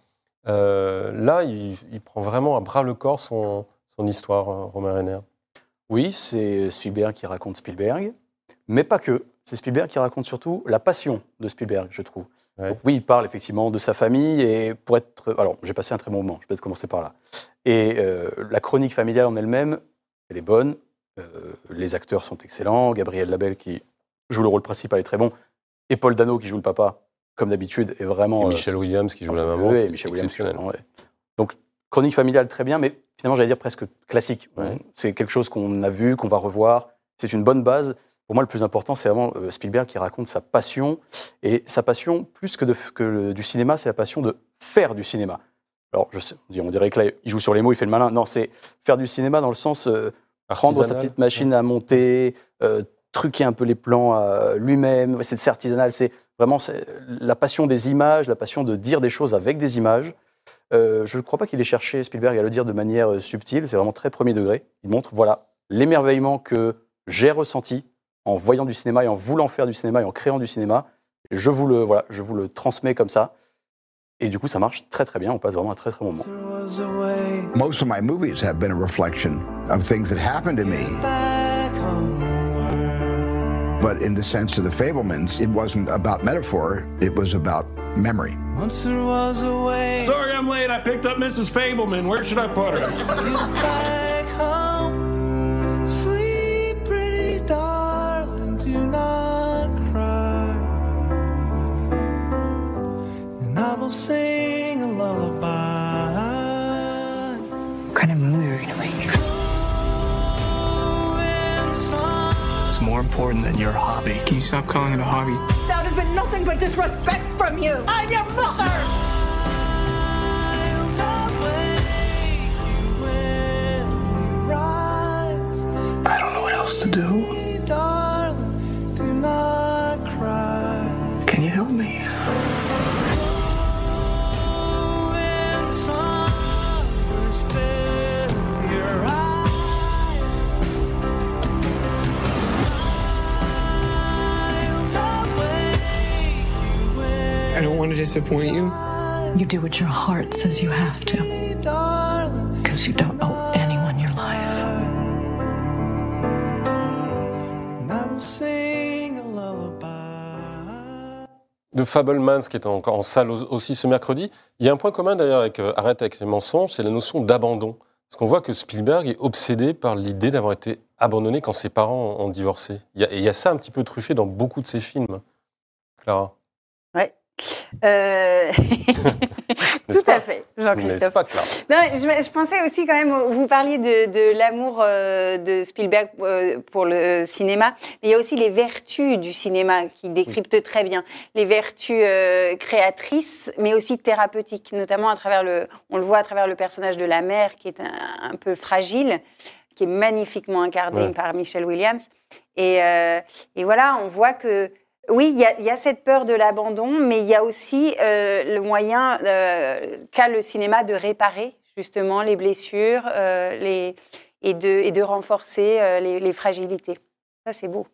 Euh, là, il, prend vraiment à bras le corps son, histoire, euh, Romain Renner. Oui, c'est Spielberg qui raconte Spielberg, mais pas que. C'est Spielberg qui raconte surtout la passion de Spielberg, je trouve. Ouais. Donc oui, il parle effectivement de sa famille et pour être. Alors, j'ai passé un très bon moment. Je vais peut-être commencer par là. Et euh, la chronique familiale en elle-même, elle est bonne. Euh, les acteurs sont excellents. Gabriel Labelle qui joue le rôle principal est très bon. Et Paul Dano qui joue le papa, comme d'habitude, est vraiment. Et euh, Michel Williams qui joue la maman. oui, Michel Williams, ouais. Donc, chronique familiale, très bien, mais finalement, j'allais dire presque classique. Ouais. C'est quelque chose qu'on a vu, qu'on va revoir. C'est une bonne base. Pour moi, le plus important, c'est vraiment euh, Spielberg qui raconte sa passion. Et sa passion, plus que, de, f- que le- du cinéma, c'est la passion de faire du cinéma. Alors, je sais, on dirait- que là, il joue sur les mots, il fait le malin. Non, c'est faire du cinéma dans le sens euh, prendre sa petite machine à monter, euh, truquer un peu les plans euh, lui-même. C'est artisanal. C'est vraiment la passion des images, la passion de dire des choses avec des images. Je ne crois pas qu'il ait cherché Spielberg à le dire de manière subtile. C'est vraiment très premier degré. Il montre voilà l'émerveillement que j'ai ressenti en voyant du cinéma et en voulant faire du cinéma et en créant du cinéma. Je vous le voilà, je vous le transmets comme ça. Et du coup, ça marche très très bien. On passe vraiment un très très bon moment. Most of my movies have been a reflection of things that happened to me. But in the sense of the Fablemans, it wasn't about metaphor, it was about memory. Once there was a way. Sorry I'm late. I picked up Mrs. Fableman. Where should I put her? will sing a lullaby. What kind of movie are we gonna make? It's more important than your hobby. Can you stop calling it a hobby? That has been nothing but disrespect from you. I'm your mother. I don't know what else to do. Darling, do not cry. Can you help me? Don't want to disappoint you. You do what your heart says you have to. Because you don't owe anyone your life. And I will sing a lullaby. de Fablemans, qui est encore en salle au- aussi ce mercredi. Il y a un point commun d'ailleurs avec euh, Arrête avec les mensonges, c'est la notion d'abandon. Parce qu'on voit que Spielberg est obsédé par l'idée d'avoir été abandonné quand ses parents ont divorcé. Il y, a, et il y a ça un petit peu truffé dans beaucoup de ses films. Clara. Euh, Tout à fait, Jean-Christophe. pas, Non, je, je pensais aussi quand même, vous parliez de, de l'amour euh, de Spielberg euh, pour le cinéma, mais il y a aussi les vertus du cinéma qui décryptent très bien. Les vertus créatrices, mais aussi thérapeutiques, notamment à travers le, on le voit à travers le personnage de la mère qui est un, un peu fragile, qui est magnifiquement incarné Ouais. par Michelle Williams. Et, et voilà, on voit que oui, il y, a- il y a cette peur de l'abandon, mais il y a aussi euh, le moyen euh, qu'a le cinéma de réparer justement les blessures euh, les, et, de, et de renforcer euh, les, les fragilités. Ça, c'est beau.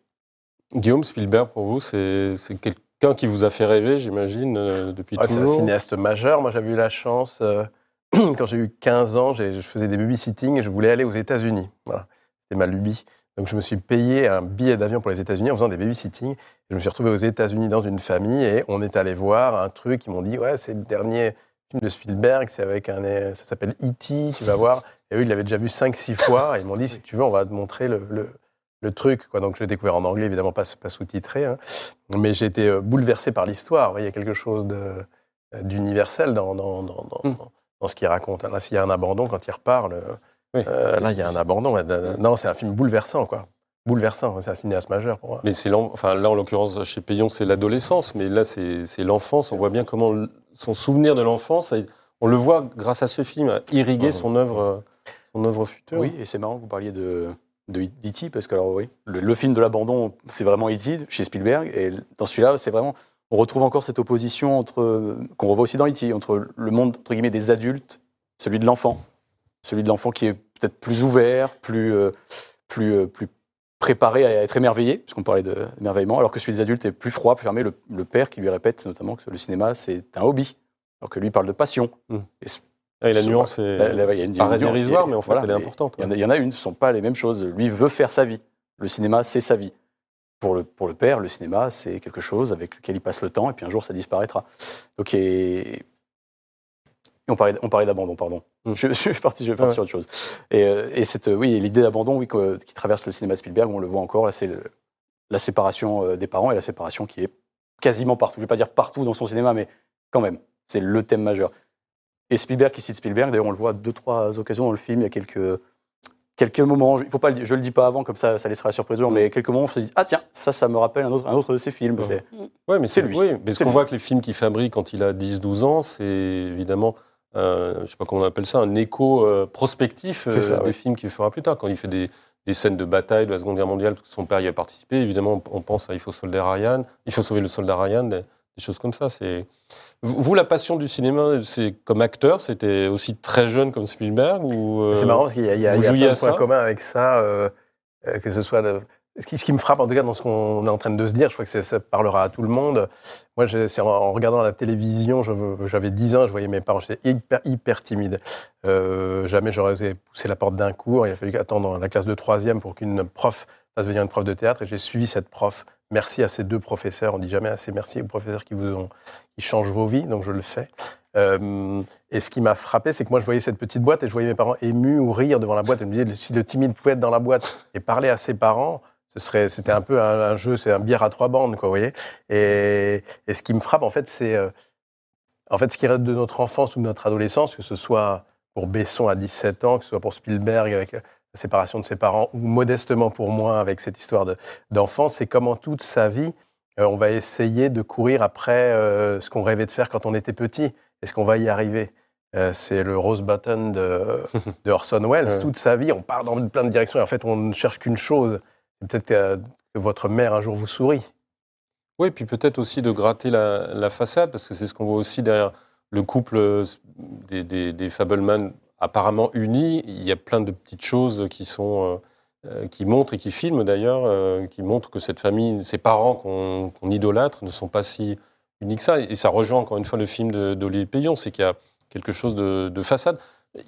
Guillaume Spielberg, pour vous, c'est quelqu'un qui vous a fait rêver, j'imagine, euh, depuis Ouais, c'est un toujours cinéaste majeur. Moi, j'avais eu la chance, euh, quand j'ai eu 15 ans, je faisais des babysitting et je voulais aller aux États-Unis. Voilà. C'était ma lubie. Donc, je me suis payé un billet d'avion pour les États-Unis en faisant des babysitting. Je me suis retrouvé aux États-Unis dans une famille et on est allé voir un truc. Ils m'ont dit Ouais, c'est le dernier film de Spielberg, c'est avec un. Ça s'appelle E.T., tu vas voir. Et eux, ils l'avaient déjà vu 5-6 fois. Et ils m'ont dit Si tu veux, on va te montrer le, le- le truc. Quoi. Donc, je l'ai découvert en anglais, évidemment, pas, pas sous-titré. hein. Mais j'ai été euh, bouleversé par l'histoire. Il y a quelque chose euh, d'universel dans, dans, dans, dans- dans ce qu'il raconte. Là, s'il y a un abandon, quand il reparle, Oui. euh, là, il y a un abandon. Non, c'est un film bouleversant, quoi. Bouleversant, c'est un cinéaste majeur pour moi. Mais c'est enfin, là, en l'occurrence, chez Payon, c'est l'adolescence, mais là, c'est l'enfance. On voit bien comment son souvenir de l'enfance, a- on le voit grâce à ce film, a irrigué Mhm. son œuvre, son œuvre future. Oui, et c'est marrant que vous parliez de de E.T. parce que alors oui, le, le film de l'abandon, c'est vraiment E.T. chez Spielberg, et dans celui-là, c'est vraiment, on retrouve encore cette opposition entre qu'on revoit aussi dans E.T. entre le monde entre guillemets des adultes, celui de l'enfant, celui de l'enfant qui est peut-être plus ouvert, plus euh, plus euh, plus préparé à être émerveillé, puisqu'on parlait d'émerveillement, alors que celui des adultes est plus froid, plus fermé. Le, le père qui lui répète notamment que le cinéma c'est un hobby, alors que lui parle de passion. Mm. Et c- Ah, et la ce- nuance est il y a une paraît dérisoire, mais en fait, voilà, elle est importante. Il y, en a, il y en a une, ce ne sont pas les mêmes choses. Lui veut faire sa vie. Le cinéma, c'est sa vie. Pour le, pour le père, le cinéma, c'est quelque chose avec lequel il passe le temps, et puis un jour, ça disparaîtra. Donc, et on parlait, on parlait d'abandon, pardon. Mm. Je, je suis parti, je vais partir Ouais. sur autre chose. Et, euh, et cette, oui, l'idée d'abandon, oui, qui traverse le cinéma de Spielberg, on le voit encore, là, c'est le- la séparation euh, des parents et la séparation qui est quasiment partout. Je ne vais pas dire partout dans son cinéma, mais quand même, c'est le thème majeur. Et Spielberg qui cite Spielberg, d'ailleurs, on le voit à deux, trois occasions dans le film, il y a quelques, quelques moments, il faut pas, je ne le dis pas avant, comme ça, ça laissera la surprise, aux gens, mais quelques moments, on se dit, ah tiens, ça, ça me rappelle un autre, un autre de ses films. Ouais. C'est- Ouais, mais C'est c'est lui. Oui, mais ce qu'on lui. voit que les films qu'il fabrique quand il a 10-12 ans, c'est évidemment, euh, je ne sais pas comment on appelle ça, un écho euh, prospectif euh, ça, des ouais. films qu'il fera plus tard. Quand il fait des, des scènes de bataille de la Seconde Guerre mondiale, parce que son père y a participé, évidemment, on, on pense à Il faut, soldat Ryan, il faut sauver le soldat Ryan, des, des choses comme ça. C'est vous, la passion du cinéma, c'est comme acteur, c'était aussi très jeune comme Spielberg ou euh, C'est marrant parce qu'il y a, il y a- y a jouiez plein à de points ça? communs avec ça, que ce soit le- ce, qui, me frappe en tout cas dans ce qu'on est en train de se dire, je crois que ça parlera à tout le monde. Moi, en, regardant la télévision, j'avais 10 ans, je voyais mes parents, j'étais hyper, timide. Euh, jamais j'aurais osé pousser la porte d'un cours. Il a fallu attendre la classe de troisième pour qu'une prof fasse venir une prof de théâtre et j'ai suivi cette prof. Merci à ces deux professeurs. On dit jamais assez merci aux professeurs qui vous changent vos vies, donc je le fais. Euh, et ce qui m'a frappé, c'est que moi, je voyais cette petite boîte et je voyais mes parents émus ou rire devant la boîte. Et je me disais, si le timide pouvait être dans la boîte et parler à ses parents, ce serait, c'était un peu un, un jeu, c'est un bière à trois bandes, quoi, vous voyez. Et, et ce qui me frappe, en fait, c'est, euh, en fait, ce qui reste de notre enfance ou de notre adolescence, que ce soit pour Besson à 17 ans, que ce soit pour Spielberg avec la séparation de ses parents, ou modestement pour moi avec cette histoire de- d'enfance, c'est comment toute sa vie, euh, on va essayer de courir après euh, ce qu'on rêvait de faire quand on était petit. Est-ce qu'on va y arriver? Euh, C'est le Rose Button de, de Orson Welles. Toute sa vie, on part dans plein de directions et en fait, on ne cherche qu'une chose. Peut-être que, votre mère un jour vous sourit. Oui, puis peut-être aussi de gratter la, façade, parce que c'est ce qu'on voit aussi derrière le couple euh, des, des, Fableman apparemment unis. Il y a plein de petites choses qui sont euh, euh, qui montrent et qui filment d'ailleurs, qui montrent que cette famille, ces parents qu'on idolâtre, ne sont pas si unis que ça. Et ça rejoint encore une fois le film d'Olivier Payon, c'est qu'il y a quelque chose de, de façade.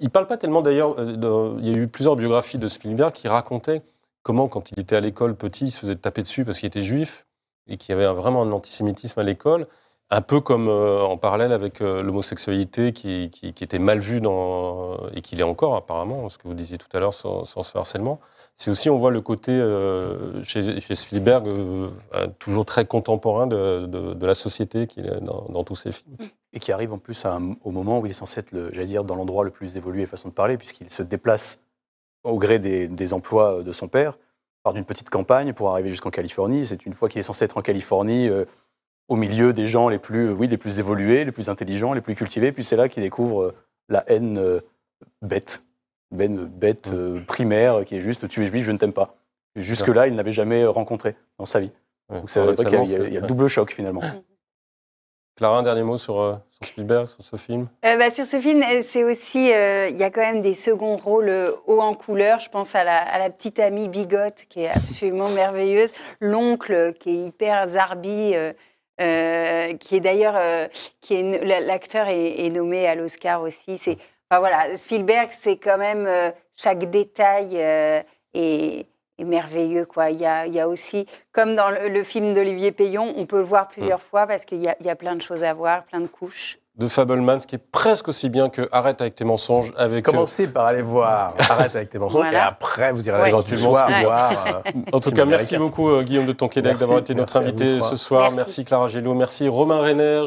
Il parle pas tellement d'ailleurs. Il y a eu plusieurs biographies de Spielberg qui racontaient comment, quand il était à l'école petit, il se faisait taper dessus parce qu'il était juif et qu'il y avait vraiment un antisémitisme à l'école. Un peu comme euh, en parallèle avec euh, l'homosexualité qui, était mal vue et qui l'est encore apparemment, ce que vous disiez tout à l'heure sur, ce harcèlement. C'est aussi, on voit le côté euh, chez, chez Spielberg toujours très contemporain de, la société qu'il est dans, tous ses films. Et qui arrive en plus au moment où il est censé être, j'allais dire, dans l'endroit le plus évolué façon de parler, puisqu'il se déplace au gré des, des emplois de son père, part d'une petite campagne pour arriver jusqu'en Californie. C'est une fois qu'il est censé être en Californie, euh, au milieu des gens les plus, oui, les plus évolués, les plus intelligents, les plus cultivés. Puis c'est là qu'il découvre euh, la haine euh, bête, haine bête euh, primaire, qui est juste tu es juif, je ne t'aime pas. Jusque-là, il n'avait jamais rencontré dans sa vie. Donc c'est vrai qu'il y a- il y, a- récemment, il y a le double choc finalement. Clara, un dernier mot sur, euh, Spielberg, sur ce film? Euh, bah, sur ce film, euh, c'est aussi, il y a quand même des seconds rôles hauts en couleur. Je pense à la, petite amie Bigotte qui est absolument merveilleuse, l'oncle qui est hyper zarbi, qui est d'ailleurs, qui l'acteur est, est nommé à l'Oscar aussi. Enfin, voilà, Spielberg, c'est quand même chaque détail euh, est, merveilleux quoi. Il y a, il y a aussi, comme dans le, le film d'Olivier Payon, on peut le voir plusieurs fois parce qu'il y a, il y a plein de choses à voir, plein de couches. de Fableman, ce qui est presque aussi bien que Arrête avec tes mensonges. Avec, euh, Commencez par aller voir Arrête avec tes mensonges Voilà. et après vous irez Ouais. Ouais. voir. euh, En tout cas, merci beaucoup euh, Guillaume de Tonquédec d'avoir été notre merci invité ce soir. Merci. Merci Clara Gello, merci Romain Renner.